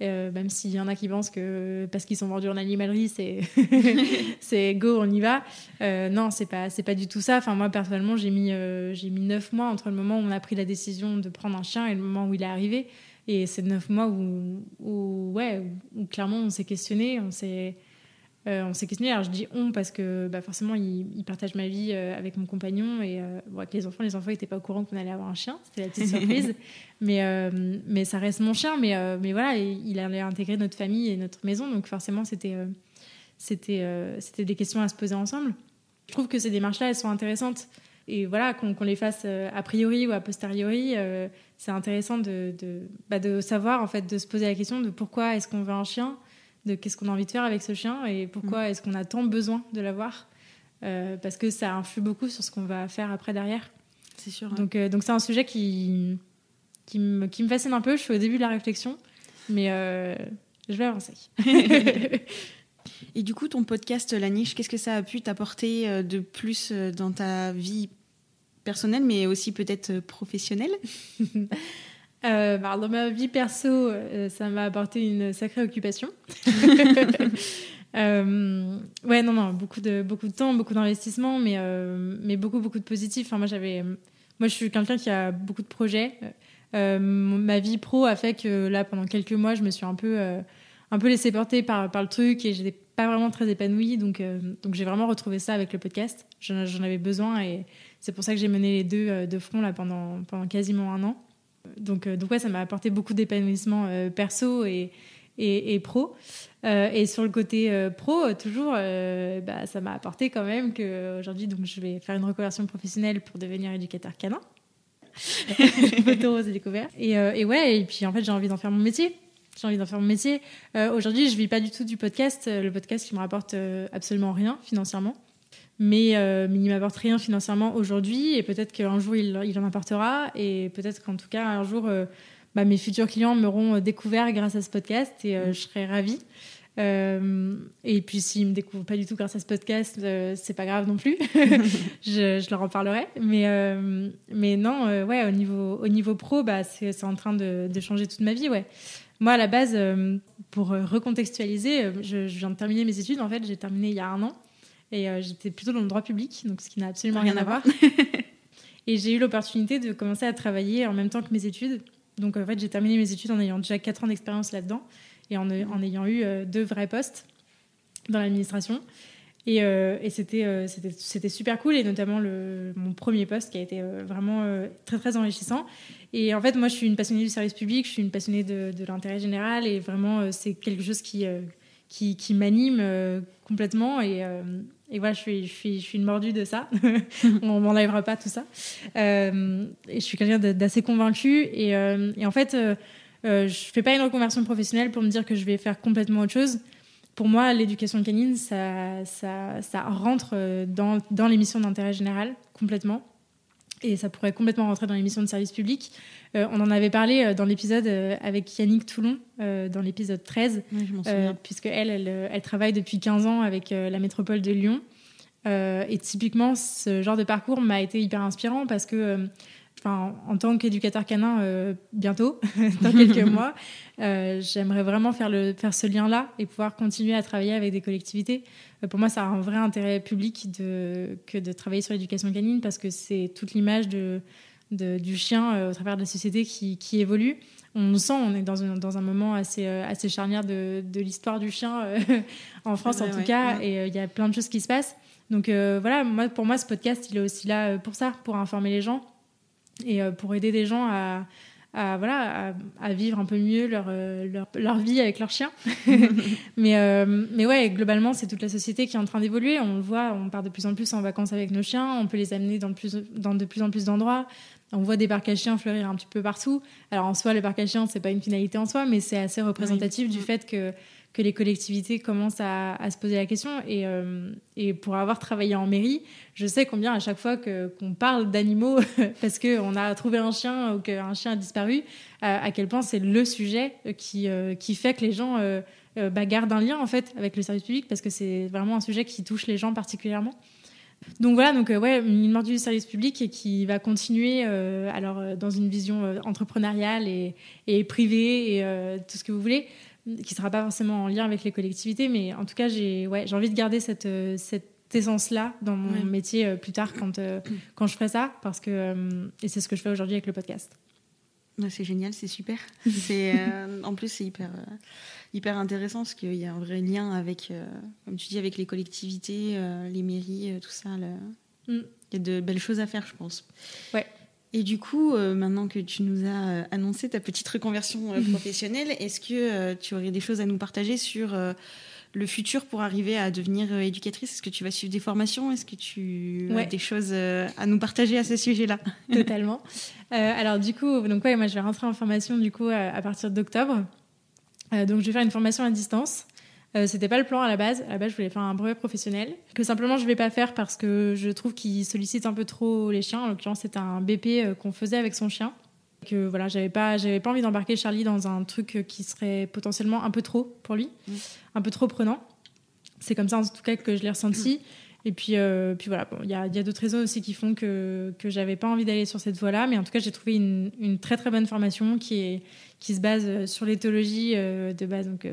Euh, même s'il y en a qui pensent que parce qu'ils sont vendus en animalerie, c'est c'est go, on y va. Euh, non, c'est pas c'est pas du tout ça. Enfin, moi personnellement, j'ai mis euh, j'ai mis neuf mois entre le moment où on a pris la décision de prendre un chien et le moment où il est arrivé. Et c'est neuf mois où, où ouais où clairement on s'est questionné, on s'est euh, on s'est questionné. Alors je dis on parce que bah, forcément il, partage ma vie euh, avec mon compagnon et euh, avec les enfants. Les enfants n'étaient pas au courant qu'on allait avoir un chien. C'était la petite surprise. mais, mais ça reste mon chien. Mais, mais voilà, il allait intégrer notre famille et notre maison. Donc forcément c'était c'était c'était des questions à se poser ensemble. Je trouve que ces démarches-là, elles sont intéressantes. Et voilà, qu'on les fasse a priori ou a posteriori, c'est intéressant de, de, bah, de savoir, en fait, de se poser la question de pourquoi est-ce qu'on veut un chien de qu'est-ce qu'on a envie de faire avec ce chien et pourquoi mm. est-ce qu'on a tant besoin de l'avoir. Euh, parce que ça influe beaucoup sur ce qu'on va faire après derrière. C'est sûr. Donc, euh, donc c'est un sujet qui, qui, me, qui me fascine un peu. Je suis au début de la réflexion, mais euh, je vais avancer. et du coup, ton podcast La Niche, qu'est-ce que ça a pu t'apporter de plus dans ta vie personnelle, mais aussi peut-être professionnelle? euh, bah, dans ma vie perso, euh, ça m'a apporté une sacrée occupation. euh, ouais, non, non, beaucoup de, beaucoup de temps, beaucoup d'investissement, mais, euh, mais beaucoup, beaucoup de positifs. Enfin, moi, j'avais, moi, je suis quelqu'un qui a beaucoup de projets. ma vie pro a fait que là, pendant quelques mois, je me suis un peu, un peu laissée porter par, par le truc et j'étais pas vraiment très épanouie. Donc, donc j'ai vraiment retrouvé ça avec le podcast. J'en avais besoin et c'est pour ça que j'ai mené les deux de front là pendant, pendant quasiment un an. Donc, euh, donc ouais, ça m'a apporté beaucoup d'épanouissement euh, perso et, et, pro. Euh, et sur le côté pro, toujours, bah, ça m'a apporté quand même qu'aujourd'hui, donc, je vais faire une reconversion professionnelle pour devenir éducateur canin. Photo découvert. Et, et, ouais, et puis en fait, j'ai envie d'en faire mon métier. J'ai envie d'en faire mon métier. Aujourd'hui, je vis pas du tout du podcast. Le podcast qui me rapporte absolument rien financièrement mais, euh, il ne m'apporte rien financièrement aujourd'hui et peut-être qu'un jour il, en apportera et peut-être qu'en tout cas un jour euh, bah, mes futurs clients m'auront découvert grâce à ce podcast et euh, je serai ravie. et puis s'ils me découvrent pas du tout grâce à ce podcast, c'est pas grave non plus. je, leur en parlerai. Mais, mais non, ouais, au niveau, au niveau pro, bah, c'est en train de, de, changer toute ma vie. Ouais. Moi, à la base, pour recontextualiser, je, je, viens de terminer mes études. En fait, j'ai terminé il y a un an. Et euh, j'étais plutôt dans le droit public, donc ce qui n'a absolument rien, à voir. et j'ai eu l'opportunité de commencer à travailler en même temps que mes études. Donc en fait, j'ai terminé mes études en ayant déjà 4 ans d'expérience là-dedans et en, en, ayant eu euh, deux vrais postes dans l'administration. Et, euh, et c'était, c'était, super cool, et notamment le, mon premier poste qui a été vraiment très très enrichissant. Et en fait, moi, je suis une passionnée du service public, je suis une passionnée de, de l'intérêt général, et vraiment, c'est quelque chose qui, qui, qui m'anime complètement. Et, et voilà, je suis, je, suis, je suis une mordue de ça. On m'enlèvera pas tout ça. et je suis quelqu'un d'assez convaincu. Et, et, en fait, je fais pas une reconversion professionnelle pour me dire que je vais faire complètement autre chose pour moi, l'éducation canine, ça, ça, ça rentre dans, dans les missions d'intérêt général complètement. Et ça pourrait complètement rentrer dans les missions de service public. Euh, on en avait parlé euh, dans l'épisode euh, avec Yannick Toulon, dans l'épisode 13, oui, puisque elle, elle, elle, travaille depuis 15 ans avec la métropole de Lyon. et typiquement, ce genre de parcours m'a été hyper inspirant parce que enfin, en tant qu'éducateur canin, euh, bientôt, dans quelques mois, euh, j'aimerais vraiment faire, le, faire ce lien-là et pouvoir continuer à travailler avec des collectivités. Euh, pour moi, ça a un vrai intérêt public de, que de travailler sur l'éducation canine parce que c'est toute l'image de, de, du chien au travers de la société qui, qui évolue. On sent, on est dans, dans un moment assez, assez charnière de, de l'histoire du chien en France, en tout cas, et il y a plein de choses qui se passent. Donc voilà, moi, pour moi, ce podcast, il est aussi là pour ça, pour informer les gens et euh, pour aider des gens à, voilà, à, vivre un peu mieux leur, euh, leur, leur vie avec leur chien. mais, euh, mais ouais, globalement, c'est toute la société qui est en train d'évoluer. On le voit, on part de plus en plus en vacances avec nos chiens, on peut les amener dans, plus, dans de plus en plus d'endroits. On voit des parcs à chiens fleurir un petit peu partout. Alors en soi, le parc à chiens, c'est pas une finalité en soi, mais c'est assez représentatif du fait que que les collectivités commencent à, se poser la question. Et, euh, et, pour avoir travaillé en mairie, je sais combien à chaque fois qu'on parle d'animaux, parce qu'on a trouvé un chien ou qu'un chien a disparu, à, quel point c'est le sujet qui, euh, fait que les gens euh, bah, gardent un lien en fait avec le service public, parce que c'est vraiment un sujet qui touche les gens particulièrement. Donc voilà, donc ouais, une mordue du service public et qui va continuer alors dans une vision entrepreneuriale et privée et tout ce que vous voulez, qui sera pas forcément en lien avec les collectivités, mais en tout cas, j'ai ouais, envie de garder cette, euh, cette essence-là dans mon métier euh, plus tard quand, euh, quand je ferai ça, parce que, et c'est ce que je fais aujourd'hui avec le podcast. c'est génial, c'est super. c'est en plus, c'est hyper, hyper intéressant parce qu'il y a un vrai lien avec, comme tu dis, avec les collectivités, les mairies, tout ça. Mm. Il y a de belles choses à faire, je pense. Ouais. Et du coup, euh, maintenant que tu nous as euh, annoncé ta petite reconversion euh, professionnelle, est-ce que tu aurais des choses à nous partager sur le futur pour arriver à devenir éducatrice? Est-ce que tu vas suivre des formations? Est-ce que tu as des choses à nous partager à ce sujet-là? Totalement. alors du coup, donc ouais, moi je vais rentrer en formation du coup à partir d'octobre. donc je vais faire une formation à distance. Euh, c'était pas le plan à la base. À la base, je voulais faire un brevet professionnel que simplement je vais pas faire parce que je trouve qu'il sollicite un peu trop les chiens. En l'occurrence, c'était un BP euh, qu'on faisait avec son chien. Que voilà, j'avais pas, j'avais pas envie d'embarquer Charlie dans un truc qui serait potentiellement un peu trop pour lui, mmh. un peu trop prenant. C'est comme ça en tout cas que je l'ai ressenti. Mmh. Et puis, euh, puis voilà, il y a, y a d'autres raisons aussi qui font que, que j'avais pas envie d'aller sur cette voie-là. Mais en tout cas, j'ai trouvé une, une, très très bonne formation qui, est, qui se base sur l'éthologie de base. Donc,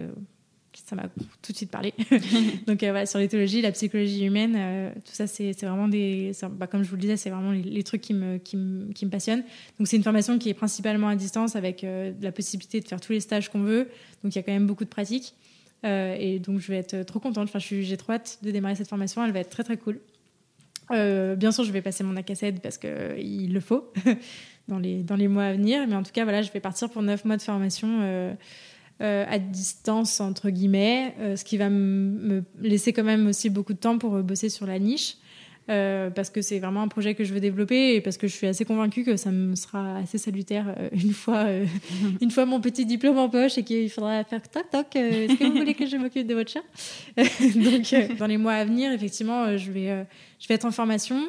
ça m'a tout de suite parlé. Donc euh, voilà, sur l'éthologie, la psychologie humaine, euh, tout ça, c'est vraiment des. Bah, comme je vous le disais, c'est vraiment les, trucs qui me, qui me, qui me passionnent. Donc c'est une formation qui est principalement à distance avec euh, la possibilité de faire tous les stages qu'on veut. Donc il y a quand même beaucoup de pratiques. et donc je vais être trop contente. Enfin, j'ai trop hâte de démarrer cette formation. Elle va être très très cool. bien sûr, je vais passer mon ACACED parce qu'il le faut dans, les, dans les mois à venir. Mais en tout cas, voilà, je vais partir pour neuf mois de formation euh, à distance, entre guillemets, euh, ce qui va me laisser quand même aussi beaucoup de temps pour bosser sur la niche. Euh, parce que c'est vraiment un projet que je veux développer et parce que je suis assez convaincue que ça me sera assez salutaire une fois une fois mon petit diplôme en poche et qu'il faudra faire toc toc est-ce que vous voulez que je m'occupe de votre chat? Donc dans les mois à venir effectivement je vais je vais être en formation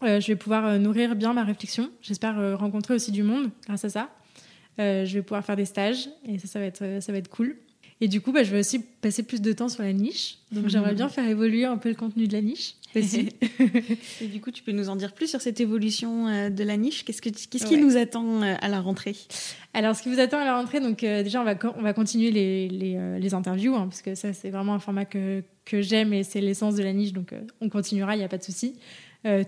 je vais pouvoir nourrir bien ma réflexion j'espère rencontrer aussi du monde grâce à ça euh, je vais pouvoir faire des stages et ça, ça va être, ça va être cool. Et du coup, bah, je vais aussi passer plus de temps sur la niche. Donc, j'aimerais bien faire évoluer un peu le contenu de la niche aussi. et du coup, tu peux nous en dire plus sur cette évolution euh, de la niche? Qu'est-ce, que, qu'est-ce qui nous attend euh, à la rentrée? Alors, ce qui vous attend à la rentrée, donc déjà, on va, on va continuer les, les, les interviews, hein, parce que ça, c'est vraiment un format que, que j'aime et c'est l'essence de la niche. Donc, on continuera, il n'y a pas de souci.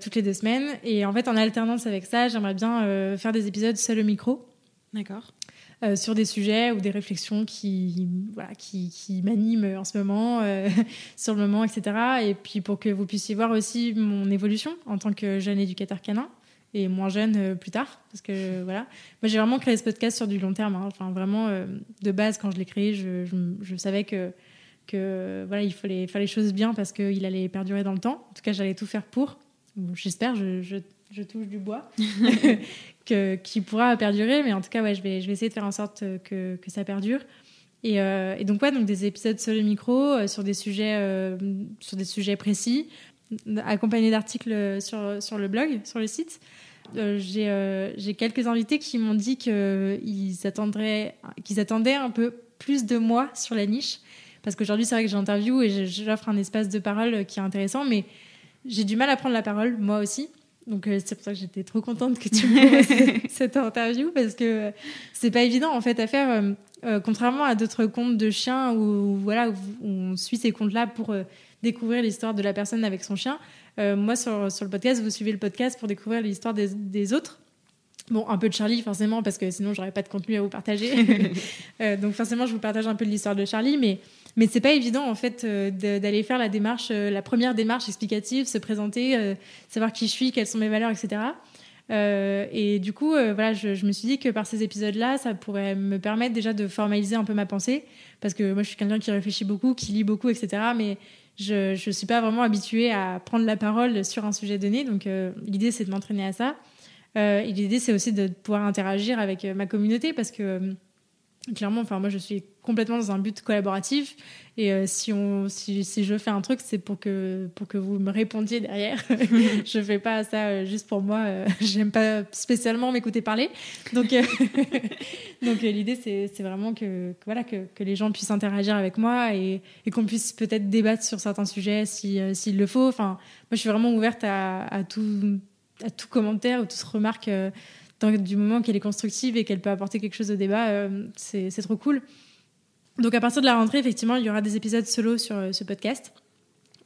toutes les deux semaines. Et en fait, en alternance avec ça, j'aimerais bien faire des épisodes seul au micro. D'accord. Euh, sur des sujets ou des réflexions qui, voilà, qui, qui m'animent en ce moment, euh, sur le moment, etc. Et puis pour que vous puissiez voir aussi mon évolution en tant que jeune éducateur canin et moins jeune euh, plus tard. Parce que voilà, moi j'ai vraiment créé ce podcast sur du long terme. Hein. Enfin, vraiment, de base, quand je l'ai créé, je, je, savais que que voilà, il fallait faire les choses bien parce qu'il allait perdurer dans le temps. En tout cas, j'allais tout faire pour. J'espère, je, je, touche du bois, que, qui pourra perdurer. Mais en tout cas, ouais, je, vais, je vais essayer de faire en sorte que, que ça perdure. Et, euh, et, donc, ouais, donc des épisodes sur le micro, euh, sur, des sujets, euh, sur des sujets précis, accompagnés d'articles sur, sur le blog, sur le site. J'ai quelques invités qui m'ont dit qu'ils qu'ils attendaient un peu plus de moi sur la niche. Parce qu'aujourd'hui, c'est vrai que j'interview et j'offre un espace de parole qui est intéressant, mais j'ai du mal à prendre la parole, moi aussi. Donc euh, c'est pour ça que j'étais trop contente que tu me cette interview parce que euh, c'est pas évident en fait à faire. Euh, contrairement à d'autres contes de chiens où voilà où on suit ces contes-là pour découvrir l'histoire de la personne avec son chien. moi sur, sur, le podcast, vous suivez le podcast pour découvrir l'histoire des, des, autres. Bon, un peu de Charlie forcément parce que sinon j'aurais pas de contenu à vous partager. donc forcément je vous partage un peu de l'histoire de Charlie, mais mais c'est pas évident en fait euh, d'aller faire la démarche, euh, la première démarche explicative, se présenter, euh, savoir qui je suis, quelles sont mes valeurs, etc. et du coup, voilà, je, me suis dit que par ces épisodes-là, ça pourrait me permettre déjà de formaliser un peu ma pensée, parce que moi, je suis quelqu'un qui réfléchit beaucoup, qui lit beaucoup, etc. Mais je ne suis pas vraiment habituée à prendre la parole sur un sujet donné. Donc, l'idée, c'est de m'entraîner à ça. et l'idée, c'est aussi de pouvoir interagir avec ma communauté, parce que clairement, enfin, moi, je suis complètement dans un but collaboratif. Et euh, si, on, si, si, je fais un truc, c'est pour que, pour que vous me répondiez derrière. je fais pas ça euh, juste pour moi. Euh, j'aime pas spécialement m'écouter parler. Donc, donc l'idée, c'est vraiment que, voilà, que, que, les gens puissent interagir avec moi et, et qu'on puisse peut-être débattre sur certains sujets s'il si, le faut. Enfin, moi, je suis vraiment ouverte à, à, tout, à tout commentaire ou toute remarque du moment qu'elle est constructive et qu'elle peut apporter quelque chose au débat, euh, c'est trop cool. Donc à partir de la rentrée, effectivement, il y aura des épisodes solo sur euh, ce podcast.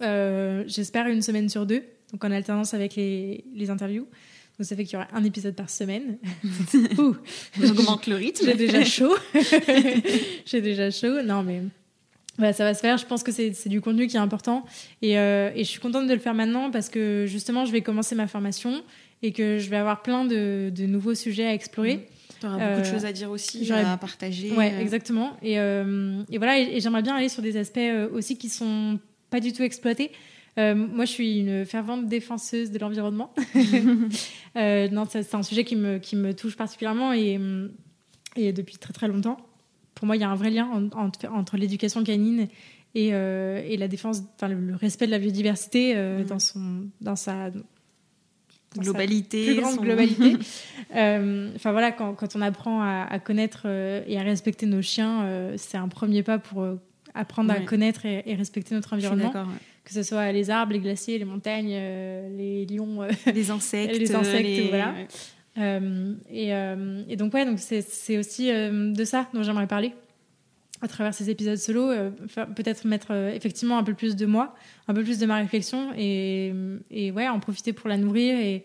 Euh, j'espère une semaine sur deux, donc en alternance avec les, les interviews. Donc ça fait qu'il y aura un épisode par semaine. J'augmente le rythme. J'ai déjà chaud. J'ai déjà chaud. Non, mais ça va se faire. Je pense que c'est du contenu qui est important. Et, et, je suis contente de le faire maintenant parce que justement, je vais commencer ma formation et que je vais avoir plein de, de nouveaux sujets à explorer. Mmh. Tu auras beaucoup de euh, choses à dire aussi, à partager. Ouais, euh. exactement. Et, euh, et voilà, et, j'aimerais bien aller sur des aspects aussi qui sont pas du tout exploités. moi, je suis une fervente défenseuse de l'environnement. non, c'est un sujet qui me, qui me touche particulièrement et, et depuis très très longtemps. Pour moi, il y a un vrai lien entre, entre l'éducation canine et, et, la défense, enfin le, respect de la biodiversité mmh. dans, son, dans sa globalité, plus grande globalité. Euh, enfin voilà, quand, quand, on apprend à, connaître euh, et à respecter nos chiens, euh, c'est un premier pas pour apprendre à connaître et, respecter notre environnement. Que ce soit les arbres, les glaciers, les montagnes, les lions, les insectes, les insectes, voilà. Et, et, donc ouais, donc c'est aussi de ça dont j'aimerais parler à travers ces épisodes solo, euh, peut-être mettre euh, effectivement un peu plus de moi, un peu plus de ma réflexion et, et ouais, en profiter pour la nourrir et,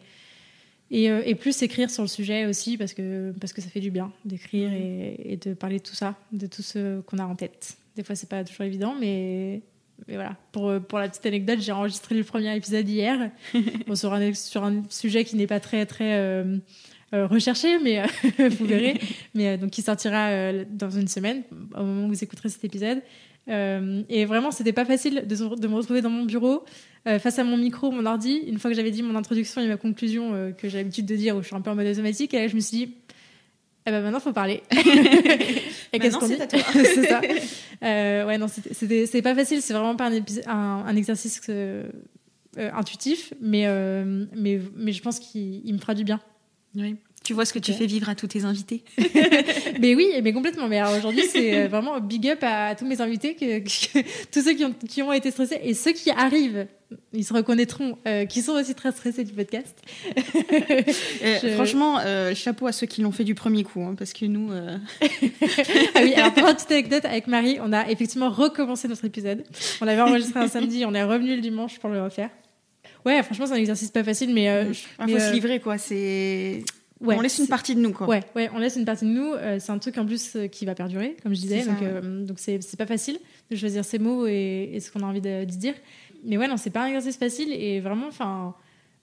et, euh, et, plus écrire sur le sujet aussi parce que, parce que ça fait du bien d'écrire mmh. et, de parler de tout ça, de tout ce qu'on a en tête. Des fois, c'est pas toujours évident, mais, mais voilà. Pour, pour la petite anecdote, j'ai enregistré le premier épisode hier bon, sur, un, sur un sujet qui n'est pas très, très euh, recherché, mais euh, vous verrez. mais euh, donc, qui sortira dans une semaine, au moment où vous écouterez cet épisode. et vraiment, c'était pas facile de, de, me retrouver dans mon bureau, face à mon micro, mon ordi. Une fois que j'avais dit mon introduction et ma conclusion, que j'ai l'habitude de dire, où je suis un peu en mode automatique, et là, je me suis dit, eh ben maintenant, faut parler. et qu'est-ce qu'on dit C'est ça. ouais, non, c'est pas facile. C'est vraiment pas un, un, exercice intuitif, mais, mais, mais je pense qu'il me fera du bien. Oui. Tu vois ce que tu fais vivre à tous tes invités. mais oui, mais complètement. Mais aujourd'hui, c'est euh, vraiment big up à, tous mes invités, que, tous ceux qui ont, qui ont, été stressés et ceux qui arrivent, ils se reconnaîtront, euh, qui sont aussi très stressés du podcast. Euh, franchement, chapeau à ceux qui l'ont fait du premier coup, hein, parce que nous. ah oui, alors pour une petite anecdote, avec Marie, on a effectivement recommencé notre épisode. On l'avait enregistré un samedi, on est revenu le dimanche pour le refaire. Ouais, franchement, c'est un exercice pas facile, mais. il faut se livrer, quoi. C'est on laisse une partie de nous, quoi. Ouais, ouais, on laisse une partie de nous. Euh, c'est un truc en plus euh, qui va perdurer, comme je disais. donc, euh, donc c'est, pas facile de choisir ses mots et, ce qu'on a envie de, dire. Mais ouais, non, c'est pas un exercice facile. Et vraiment, enfin,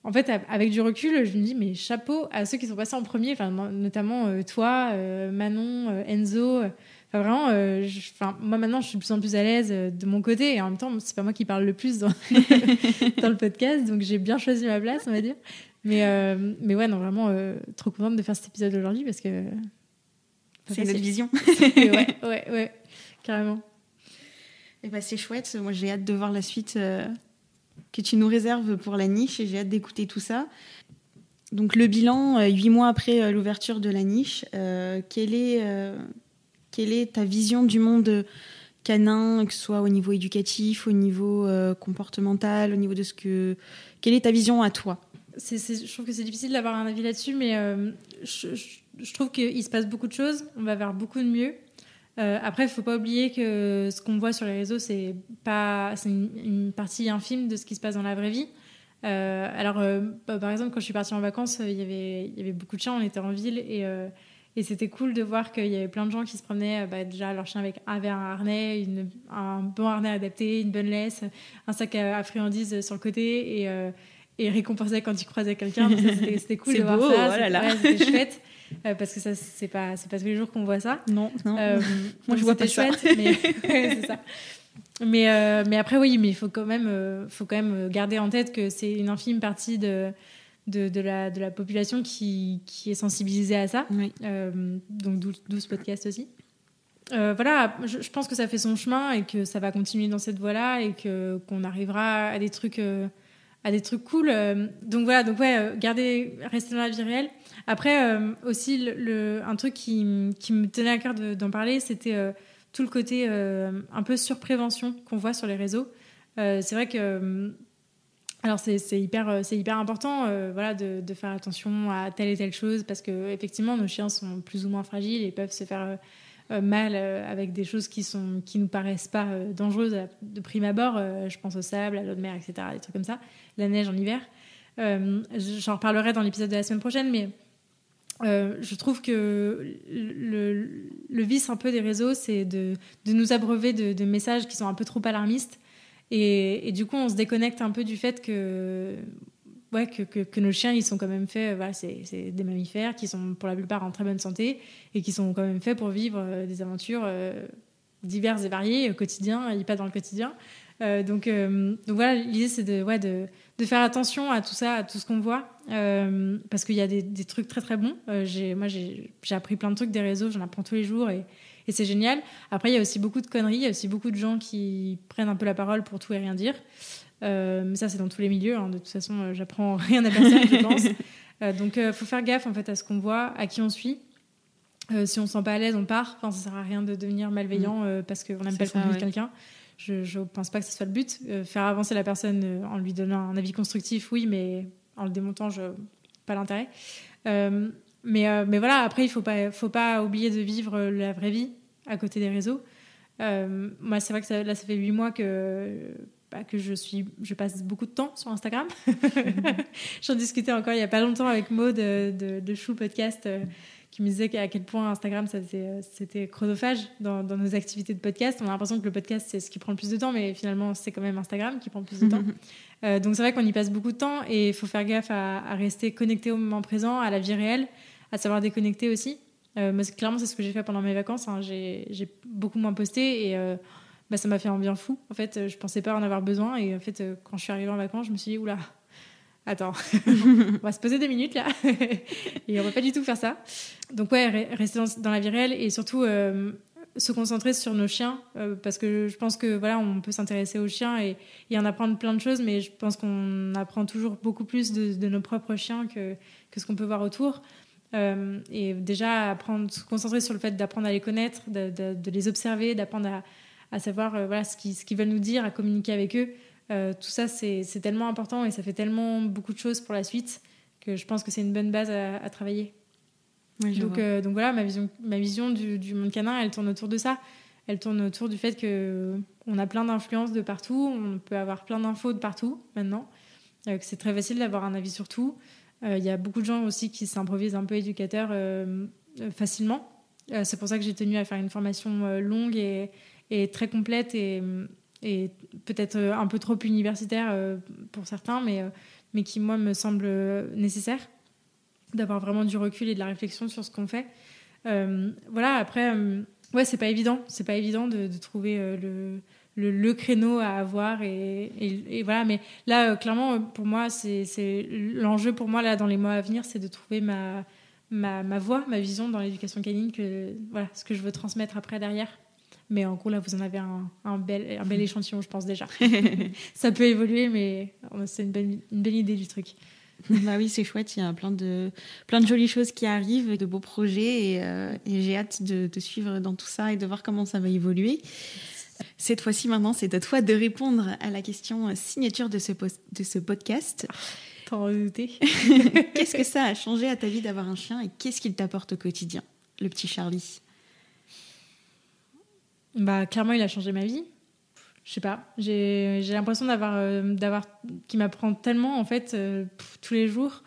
en fait, avec du recul, je me dis, mais chapeau à ceux qui sont passés en premier, enfin, notamment toi, Manon, Enzo. Vraiment, enfin, moi maintenant, je suis de plus en plus à l'aise de mon côté et en même temps, c'est pas moi qui parle le plus dans, dans le podcast, donc j'ai bien choisi ma place, on va dire. Mais, mais ouais, non, vraiment, trop contente de faire cet épisode aujourd'hui parce que. C'est notre vision. ouais, ouais, ouais, carrément. Et eh bah, ben, c'est chouette. Moi, j'ai hâte de voir la suite que tu nous réserves pour la niche et j'ai hâte d'écouter tout ça. Donc le bilan, euh, huit mois après euh, l'ouverture de la niche, euh, quelle, est, quelle est ta vision du monde canin, que ce soit au niveau éducatif, au niveau comportemental, au niveau de ce que... Quelle est ta vision à toi? Je trouve que c'est difficile d'avoir un avis là-dessus, mais je, je, trouve qu'il se passe beaucoup de choses, on va vers beaucoup de mieux. après, il ne faut pas oublier que ce qu'on voit sur les réseaux, c'est une, partie infime de ce qui se passe dans la vraie vie. Euh, alors, euh, bah, par exemple, quand je suis partie en vacances, il y avait, beaucoup de chiens, on était en ville et, euh, et c'était cool de voir qu'il y avait plein de gens qui se promenaient bah, déjà leur chien avec un, un harnais, une, un bon harnais adapté, une bonne laisse, un sac à, friandises sur le côté et, et récompensaient quand ils croisaient quelqu'un. C'était cool de voir ça. Oh c'était chouette. parce que ça c'est pas c'est pas tous les jours qu'on voit ça non non moi je vois pas chouette ça. mais ça mais, euh, mais après, oui, mais il faut quand même, euh, faut quand même garder en tête que c'est une infime partie de, de, de, la, de la population qui, qui est sensibilisée à ça. Euh, donc, 12, podcasts aussi. voilà, je, pense que ça fait son chemin et que ça va continuer dans cette voie-là et que qu'on arrivera à des trucs, à des trucs cool. donc voilà, donc ouais, garder, rester dans la vie réelle. Après aussi, le, un truc qui, qui, me tenait à cœur d'en parler, c'était tout le côté euh, un peu surprévention qu'on voit sur les réseaux. Euh, c'est vrai que euh, alors c'est hyper, c'est hyper important voilà, de, faire attention à telle et telle chose parce que effectivement nos chiens sont plus ou moins fragiles et peuvent se faire mal avec des choses qui sont qui nous paraissent pas dangereuses de prime abord. je pense au sable, à l'eau de mer, etc. Des trucs comme ça, la neige en hiver. J'en reparlerai dans l'épisode de la semaine prochaine, mais euh, je trouve que le, vice un peu des réseaux, c'est de, de, nous abreuver de, messages qui sont un peu trop alarmistes. Et, du coup, on se déconnecte un peu du fait que, ouais, que, nos chiens, ils sont quand même faits, voilà, c'est des mammifères qui sont pour la plupart en très bonne santé et qui sont quand même faits pour vivre euh, des aventures euh, diverses et variées au quotidien et pas dans le quotidien. donc, donc voilà, l'idée, c'est de, ouais, de, de faire attention à tout ça, à tout ce qu'on voit, euh, parce qu'il y a des, trucs très très bons. Euh, moi, j'ai, appris plein de trucs des réseaux, j'en apprends tous les jours et, et, c'est génial. Après, il y a aussi beaucoup de conneries, il y a aussi beaucoup de gens qui prennent un peu la parole pour tout et rien dire. Euh, mais ça, c'est dans tous les milieux. Hein. De toute façon, j'apprends rien à personne, je pense. donc, il faut faire gaffe en fait à ce qu'on voit, à qui on suit. si on se sent pas à l'aise, on part. Enfin, ça sert à rien de devenir malveillant mm. parce qu'on n'aime pas le contenu de quelqu'un. Je ne pense pas que ce soit le but. Euh, faire avancer la personne euh, en lui donnant un avis constructif, oui, mais en le démontant, je pas l'intérêt. Euh, mais, mais voilà, après, il ne faut pas, faut pas oublier de vivre la vraie vie à côté des réseaux. moi, c'est vrai que ça, là, ça fait huit mois que, bah, que je, suis, je passe beaucoup de temps sur Instagram. J'en discutais encore il n'y a pas longtemps avec Maud de, de, de Chou Podcast qui me disait à quel point Instagram, c'était chronophage dans, nos activités de podcast. On a l'impression que le podcast, c'est ce qui prend le plus de temps, mais finalement, c'est quand même Instagram qui prend le plus de temps. Euh, donc c'est vrai qu'on y passe beaucoup de temps et il faut faire gaffe à, rester connecté au moment présent, à la vie réelle, à savoir déconnecter aussi. Euh, clairement, c'est ce que j'ai fait pendant mes vacances. Hein. J'ai beaucoup moins posté et euh, bah, ça m'a fait un bien fou. En fait, je pensais pas en avoir besoin et en fait, quand je suis arrivée en vacances, je me suis dit, oula, attends, on va se poser deux minutes là. et on va pas du tout faire ça. Donc ouais, rester dans, la vie réelle et surtout euh, se concentrer sur nos chiens euh, parce que je pense que voilà, on peut s'intéresser aux chiens et, y en apprendre plein de choses, mais je pense qu'on apprend toujours beaucoup plus de, nos propres chiens que ce qu'on peut voir autour. Euh, et déjà apprendre, se concentrer sur le fait d'apprendre à les connaître, de, les observer, d'apprendre à, à, savoir voilà ce qu'ils, veulent nous dire, à communiquer avec eux. Euh, tout ça, c'est tellement important et ça fait tellement beaucoup de choses pour la suite que je pense que c'est une bonne base à, travailler. donc, euh, donc voilà, ma vision, ma vision du, monde canin, elle tourne autour de ça. Elle tourne autour du fait qu'on a plein d'influences de partout, on peut avoir plein d'infos de partout maintenant, euh, que c'est très facile d'avoir un avis sur tout. Il y a beaucoup de gens aussi qui s'improvisent un peu éducateurs facilement. c'est pour ça que j'ai tenu à faire une formation longue et, très complète et peut-être euh, un peu trop universitaire euh, pour certains, mais, euh, qui, moi, me semble nécessaire d'avoir vraiment du recul et de la réflexion sur ce qu'on fait. voilà, après, ouais, c'est pas évident. C'est pas évident de, trouver le, le, créneau à avoir. Et, et, voilà. Mais là, clairement, pour moi, c'est l'enjeu pour moi, là, dans les mois à venir, c'est de trouver ma, ma, ma voix, ma vision dans l'éducation canine, que, voilà, ce que je veux transmettre après derrière. Mais en gros, là, vous en avez un, un bel, un bel échantillon, je pense déjà. ça peut évoluer, mais c'est une belle, une belle idée du truc. bah oui, c'est chouette. Il y a plein de, plein de jolies choses qui arrivent, de beaux projets. Et, euh, j'ai hâte de suivre dans tout ça et de voir comment ça va évoluer. Cette fois-ci, maintenant, c'est à toi de répondre à la question signature de ce, de ce podcast. T'en redoutais. Qu'est-ce que ça a changé à ta vie d'avoir un chien et qu'est-ce qu'il t'apporte au quotidien, le petit Charlie? Bah, clairement, il a changé ma vie. Je sais pas. J'ai l'impression d'avoir, euh, d'avoir, qu'il m'apprend tellement, en fait, euh, tous les jours,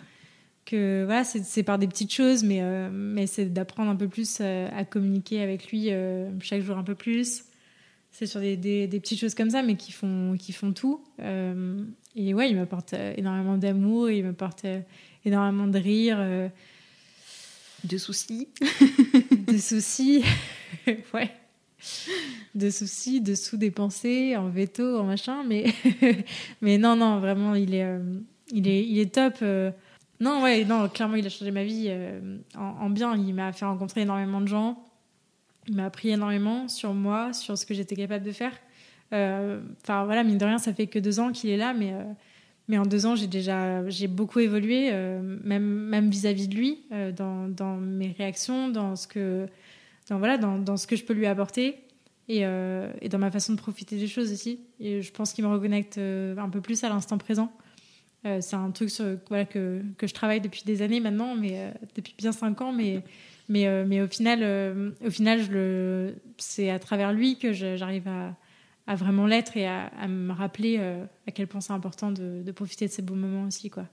que voilà, c'est par des petites choses, mais, euh, mais c'est d'apprendre un peu plus à communiquer avec lui chaque jour un peu plus. C'est sur des, des, des, petites choses comme ça, mais qui font, qui font tout. et ouais, il m'apporte énormément d'amour, il m'apporte énormément de rire. de soucis. de soucis. ouais de soucis, de sous-dépensés, en veto, en machin. Mais, mais non, non, vraiment, il est, euh, il est, il est top. Euh. Non, ouais, non, clairement, il a changé ma vie euh, en, bien. Il m'a fait rencontrer énormément de gens. Il m'a appris énormément sur moi, sur ce que j'étais capable de faire. Enfin, voilà, mine de rien, ça fait que deux ans qu'il est là, mais. Mais en deux ans, j'ai déjà j'ai beaucoup évolué, même même vis-à-vis de lui, dans, dans, mes réactions, dans ce que dans, voilà, dans, dans, ce que je peux lui apporter et, euh, et, dans ma façon de profiter des choses aussi. Et je pense qu'il me reconnecte euh, un peu plus à l'instant présent. Euh, c'est un truc que, que, je travaille depuis des années maintenant, mais depuis bien cinq ans. Mais, mais, mais au final, au final c'est à travers lui que j'arrive à, à, vraiment l'être et à, à, me rappeler à quel point c'est important de, de, profiter de ces beaux moments aussi. Quoi.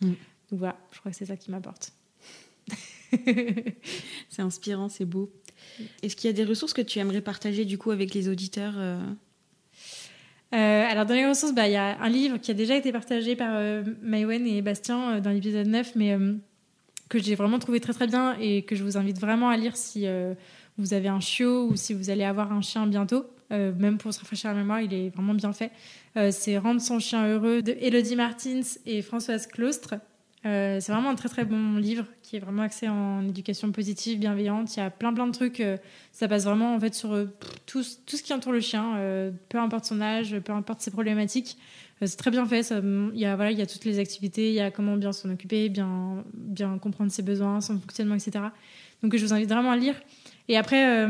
Mm. Donc voilà, je crois que c'est ça qui m'apporte. c'est inspirant, c'est beau. Est-ce qu'il y a des ressources que tu aimerais partager du coup avec les auditeurs euh? Euh, alors dans les ressources, bah, il y a un livre qui a déjà été partagé par euh, Maïwen et Bastien dans l'épisode 9, mais que j'ai vraiment trouvé très très bien et que je vous invite vraiment à lire si vous avez un chiot ou si vous allez avoir un chien bientôt. même pour se rafraîchir la mémoire, il est vraiment bien fait. c'est Rendre son chien heureux de Elodie Martins et Françoise Claustre. Euh, c'est vraiment un très très bon livre qui est vraiment axé en éducation positive, bienveillante. Il y a plein plein de trucs. Euh, ça passe vraiment en fait sur euh, tout, tout, ce qui entoure le chien, peu importe son âge, peu importe ses problématiques. C'est très bien fait. Ça, il, y a, voilà, il y a toutes les activités, il y a comment bien s'en occuper, bien, bien comprendre ses besoins, son fonctionnement, etc. Donc je vous invite vraiment à lire. Et après,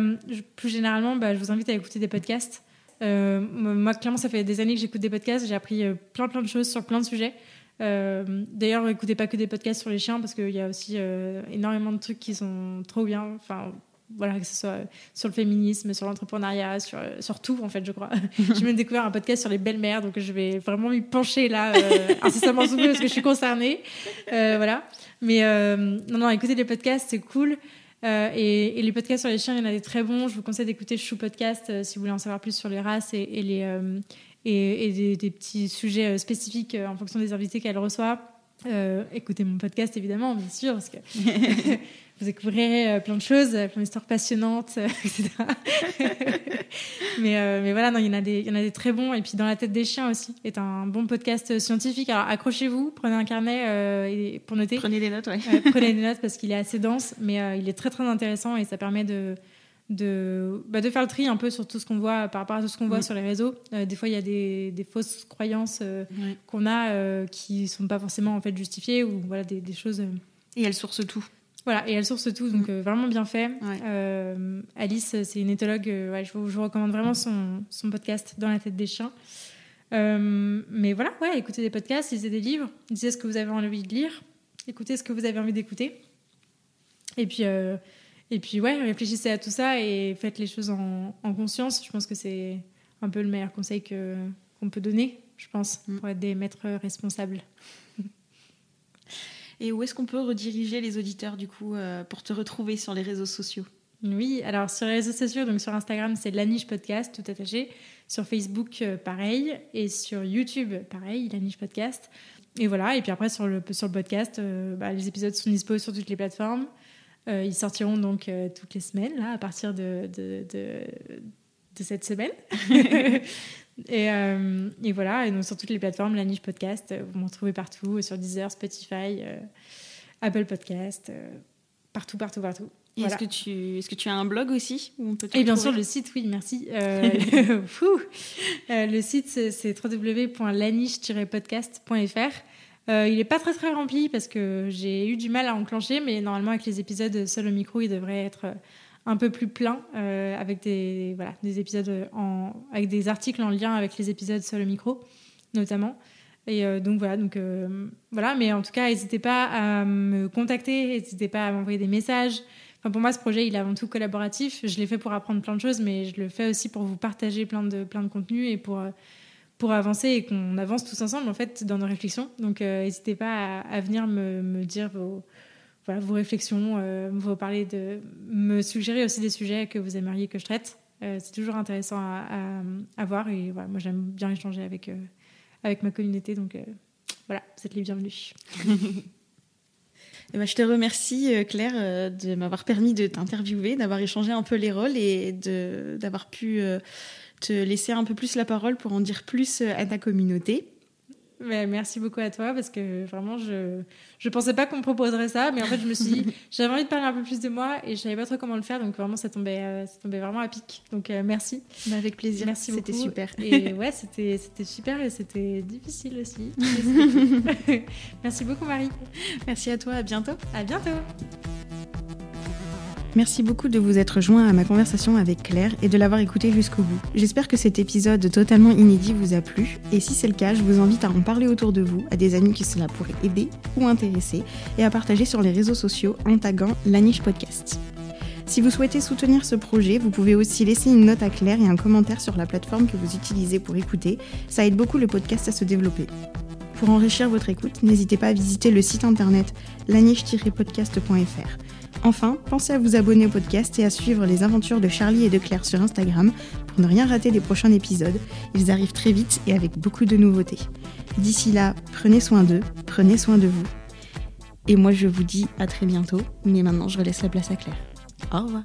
plus généralement, bah, je vous invite à écouter des podcasts. moi, clairement, ça fait des années que j'écoute des podcasts. J'ai appris plein plein de choses sur plein de sujets. Euh, d'ailleurs, écoutez pas que des podcasts sur les chiens parce qu'il y a aussi euh, énormément de trucs qui sont trop bien. Enfin, voilà, que ce soit sur le féminisme, sur l'entrepreneuriat, sur, sur tout, en fait, je crois. J'ai même découvert un podcast sur les belles-mères, donc je vais vraiment m'y pencher là, euh, incessamment sous parce que je suis concernée. voilà. Mais non, non, écoutez les podcasts, c'est cool. Et, les podcasts sur les chiens, il y en a des très bons. Je vous conseille d'écouter Chou Podcast si vous voulez en savoir plus sur les races et, et les, et, des, petits sujets euh, spécifiques euh, en fonction des invités qu'elle reçoit. Euh, écoutez mon podcast évidemment, bien sûr, parce que vous découvrirez plein de choses, plein d'histoires passionnantes, etc. mais, mais voilà, non, il y en a des, il y en a des très bons. Et puis dans la tête des chiens aussi est un bon podcast scientifique. Alors accrochez-vous, prenez un carnet pour noter. Prenez des notes, ouais. prenez des notes parce qu'il est assez dense, mais il est très très intéressant et ça permet de de, bah, de faire le tri un peu sur tout ce qu'on voit par rapport à tout ce qu'on voit sur les réseaux. Euh, des fois, il y a des, des fausses croyances euh, qu'on a euh, qui sont pas forcément en fait justifiées ou voilà des, des choses. Et elle source tout. Voilà, et elle source tout, donc vraiment bien fait. Alice, c'est une éthologue. Ouais, je, vous, je, vous, recommande vraiment son, son, podcast Dans la tête des chiens. mais voilà, ouais, écoutez des podcasts, lisez des livres, lisez ce que vous avez envie de lire, écoutez ce que vous avez envie d'écouter. Et puis et puis, ouais, réfléchissez à tout ça et faites les choses en, conscience. Je pense que c'est un peu le meilleur conseil qu'on peut donner, je pense, mm. pour être des maîtres responsables. Et où est-ce qu'on peut rediriger les auditeurs, du coup, euh, pour te retrouver sur les réseaux sociaux? Oui, alors sur les réseaux sociaux, donc sur Instagram, c'est La Niche Podcast, tout attaché. Sur Facebook, euh, pareil. Et sur YouTube, pareil, La Niche Podcast. Et voilà, et puis après, sur le, sur le podcast, euh, bah, les épisodes sont dispo sur toutes les plateformes. ils sortiront donc toutes les semaines, là, à partir de, de, de cette semaine. et, et, voilà, et donc sur toutes les plateformes, la niche podcast, vous m'en trouvez partout, sur Deezer, Spotify, Apple Podcast, partout, partout, partout. Est-ce que, tu, est que tu as un blog aussi où on peut Et bien sûr, le site, oui, merci. Euh, euh, le site, c'est www.laniche-podcast.fr. Euh, il n'est pas très très rempli parce que j'ai eu du mal à enclencher, mais normalement avec les épisodes seul au micro, il devrait être un peu plus plein avec des, voilà, des épisodes avec des articles en lien avec les épisodes seul au micro, notamment. Et donc voilà, donc voilà, mais en tout cas, n'hésitez pas à me contacter, n'hésitez pas à m'envoyer des messages pour moi, ce projet, il est avant tout collaboratif. Je l'ai fait pour apprendre plein de choses, mais je le fais aussi pour vous partager plein de, plein de contenus et pour, pour avancer et qu'on avance tous ensemble, en fait, dans nos réflexions. Donc, euh, n'hésitez pas à, à, venir me, me, dire vos, voilà, vos réflexions, euh, vous parler de, me suggérer aussi des sujets que vous aimeriez que je traite. Euh, c'est toujours intéressant à, à, voir et voilà, moi, j'aime bien échanger avec, avec ma communauté. Donc, voilà, vous êtes les bienvenus. Eh ben, je te remercie, euh, Claire, euh, de m'avoir permis de t'interviewer, d'avoir échangé un peu les rôles et d'avoir pu euh, te laisser un peu plus la parole pour en dire plus à ta communauté merci beaucoup à toi parce que vraiment, je pensais pas qu'on me proposerait ça, mais en fait, je me suis dit, j'avais envie de parler un peu plus de moi et je savais pas trop comment le faire, donc vraiment, ça tombait, euh, ça tombait vraiment à pic. Donc euh, merci. Mais avec plaisir. Merci C'était super. Et ouais, c'était super et c'était difficile aussi. merci beaucoup, Marie. Merci à toi. À bientôt. À bientôt. Merci beaucoup de vous être joint à ma conversation avec Claire et de l'avoir écouté jusqu'au bout. J'espère que cet épisode totalement inédit vous a plu et si c'est le cas, je vous invite à en parler autour de vous, à des amis qui cela pourrait aider ou intéresser et à partager sur les réseaux sociaux en taguant la niche podcast. Si vous souhaitez soutenir ce projet, vous pouvez aussi laisser une note à Claire et un commentaire sur la plateforme que vous utilisez pour écouter. Ça aide beaucoup le podcast à se développer. Pour enrichir votre écoute, n'hésitez pas à visiter le site internet laniche-podcast.fr. Enfin, pensez à vous abonner au podcast et à suivre les aventures de Charlie et de Claire sur Instagram pour ne rien rater des prochains épisodes. Ils arrivent très vite et avec beaucoup de nouveautés. D'ici là, prenez soin d'eux, prenez soin de vous. Et moi je vous dis à très bientôt, mais maintenant je laisse la place à Claire. Au revoir.